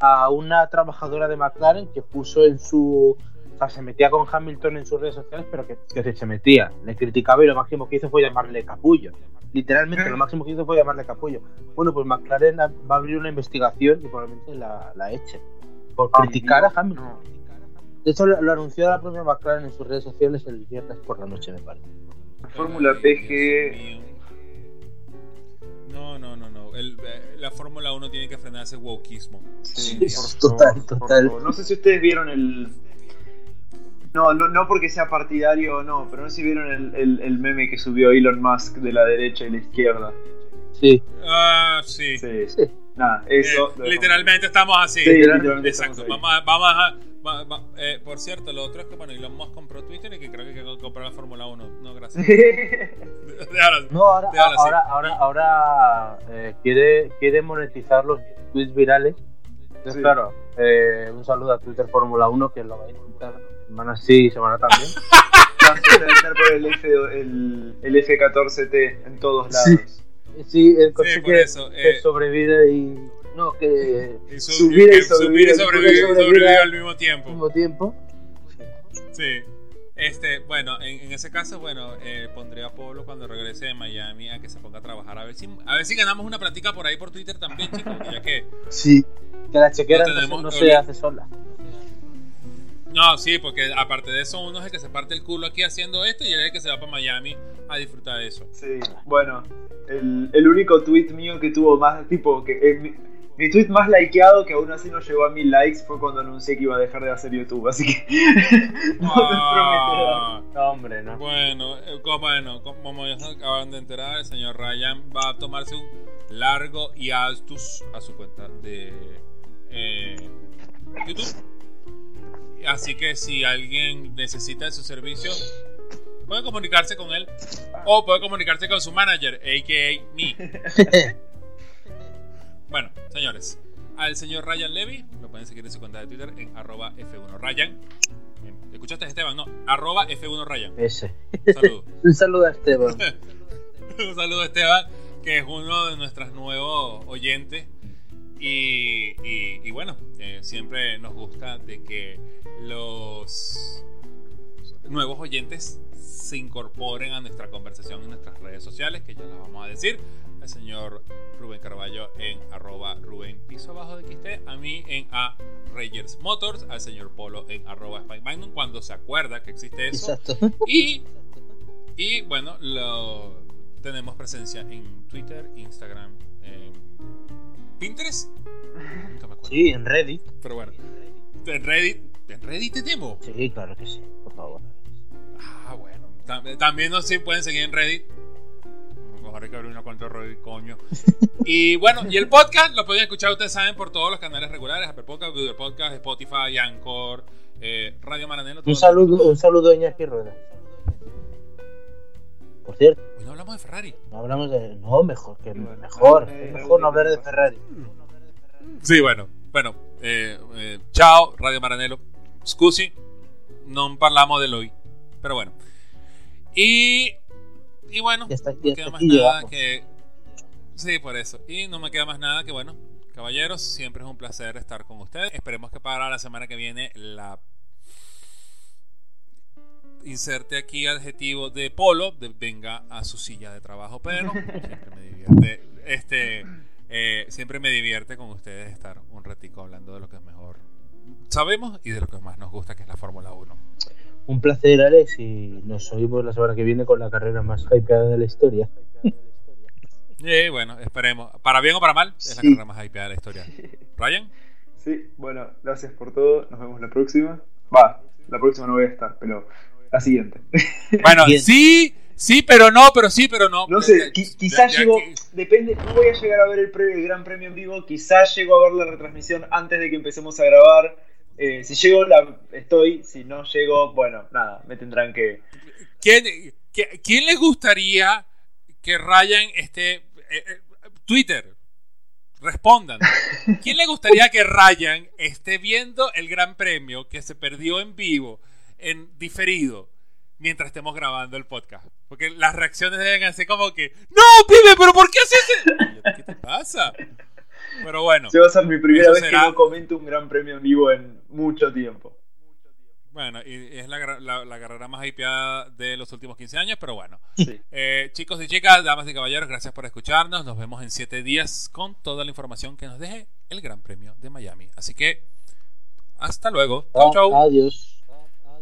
a una trabajadora de McLaren que puso en su. O sea, se metía con Hamilton en sus redes sociales, pero que, que se metía. Le criticaba y lo máximo que hizo fue llamarle capullo. Literalmente, lo máximo que hizo fue llamarle capullo. Bueno, pues McLaren va a abrir una investigación y probablemente la, la echen por criticar a Hamilton. De hecho, lo, anunció la propia McLaren en sus redes sociales el viernes por la noche, me parece. Fórmula PG no, no, no, no. El, eh, la Fórmula 1 tiene que frenar ese wokismo. Sí, total, total. No sé si ustedes vieron el. No, no, no porque sea partidario o no, pero no sé si vieron el, el, meme que subió Elon Musk de la derecha y la izquierda. Sí. Ah, sí. Sí. Nada, eso. Eh, literalmente estamos así. Sí, literalmente Exacto. Vamos a, vamos a eh, por cierto, lo otro es que bueno, Elon Musk compró Twitter y que creo que comprar la Fórmula 1. No, gracias. no, ahora, ahora, ahora, ahora eh, quiere, quiere monetizar los tweets virales. Entonces, claro, eh, un saludo a Twitter Fórmula 1 que lo va a intentar semana sí, semana también. por el, F, el, el F14T en todos lados. Sí, el coche que, que sobrevive y no, que subir, y sobrevivir, al mismo tiempo. Al mismo tiempo. Sí. Este, bueno, en, ese caso, bueno, eh, pondré a Pablo cuando regrese de Miami a que se ponga a trabajar. A ver si, a ver si ganamos una práctica por ahí por Twitter también, chicos, ya que. Sí, que la chequera no, se hace sola. No, sí, porque aparte de eso, uno es el que se parte el culo aquí haciendo esto y él es el que se va para Miami a disfrutar de eso. Sí, bueno, el, el único tweet mío que tuvo más, tipo, que. Eh, mi tweet más likeado, que aún así no llegó a mil likes, fue cuando anuncié que iba a dejar de hacer YouTube, así que no ah, No, hombre, no. Bueno, eh, bueno, como ya se acaban de enterar, el señor Ryan va a tomarse un largo y astus a su cuenta de eh, YouTube. Así que si alguien necesita de su servicio, puede comunicarse con él o puede comunicarse con su manager, a.k.a. me. Bueno, señores, al señor Ryan Levy lo pueden seguir en su cuenta de Twitter en arroba F1Ryan. ¿Escuchaste Esteban? No, arroba F1Ryan. Ese. Un saludo. Un saludo a Esteban. Un saludo a Esteban, que es uno de nuestros nuevos oyentes. Y, bueno, eh, siempre nos gusta de que los nuevos oyentes se incorporen a nuestra conversación en nuestras redes sociales, que ya las vamos a decir al señor Rubén Carballo en arroba Rubén piso abajo de XT, a mí en a Rangers Motors, al señor Polo en arroba Spike Magnum, cuando se acuerda que existe eso. Y, y bueno, lo, tenemos presencia en Twitter, Instagram, en Pinterest. Sí, en Reddit. Pero bueno, en Reddit, ¿en Reddit tenemos? Sí, claro que sí, por favor. Ah, bueno. También nos sí pueden seguir en Reddit hay que abrir una cuenta de coño. y bueno, y el podcast lo pueden escuchar, ustedes saben, por todos los canales regulares: Apple Podcast, Google Podcast, Spotify, Anchor, eh, Radio Maranelo. Un saludo, un saludo a Iñaki Rueda. Por cierto. Hoy no hablamos de Ferrari. No hablamos de. No, mejor, que mejor. mejor no hablar de Ferrari. Sí, bueno. Bueno, eh, eh, chao, Radio Maranelo. Scusi, no hablamos de hoy. Pero bueno. Y y bueno, no me queda más nada que. Sí, por eso. Y no me queda más nada que, bueno, caballeros, siempre es un placer estar con ustedes. Esperemos que para la semana que viene la. Inserte aquí adjetivo de polo, venga a su silla de trabajo, pero siempre me divierte. Este, eh, siempre me divierte con ustedes estar un ratico hablando de lo que es mejor sabemos y de lo que más nos gusta, que es la Fórmula 1. Un placer, Alex, y nos oímos la semana que viene con la carrera más hypeada de la historia. Eh, bueno, esperemos. Para bien o para mal, es la carrera más hypeada de la historia. ¿Ryan? Sí, bueno, gracias por todo. Nos vemos la próxima. Va, la próxima no voy a estar, pero la siguiente. Bueno, sí, sí, pero no, pero sí, pero no. No sé, quizás llego, depende, no voy a llegar a ver el, el Gran Premio en vivo, quizás llego a ver la retransmisión antes de que empecemos a grabar eh, si llego, la, estoy. Si no llego, bueno, nada, me tendrán que. ¿Quién, quién le gustaría que Ryan esté. Eh, eh, Twitter, respondan. ¿Quién le gustaría que Ryan esté viendo el Gran Premio que se perdió en vivo, en diferido, mientras estemos grabando el podcast? Porque las reacciones deben ser como que, ¡No, pibe, pero ¿por qué haces ¿Qué te pasa? Pero bueno. Se va a ser mi primera vez que no comento un gran premio en vivo en mucho tiempo. Bueno, y es la, carrera más hypeada de los últimos 15 años, pero bueno. Eh, chicos y chicas, damas y caballeros, gracias por escucharnos. Nos vemos en 7 días con toda la información que nos deje el Gran Premio de Miami. Así que, hasta luego. Chau, chau. Adiós.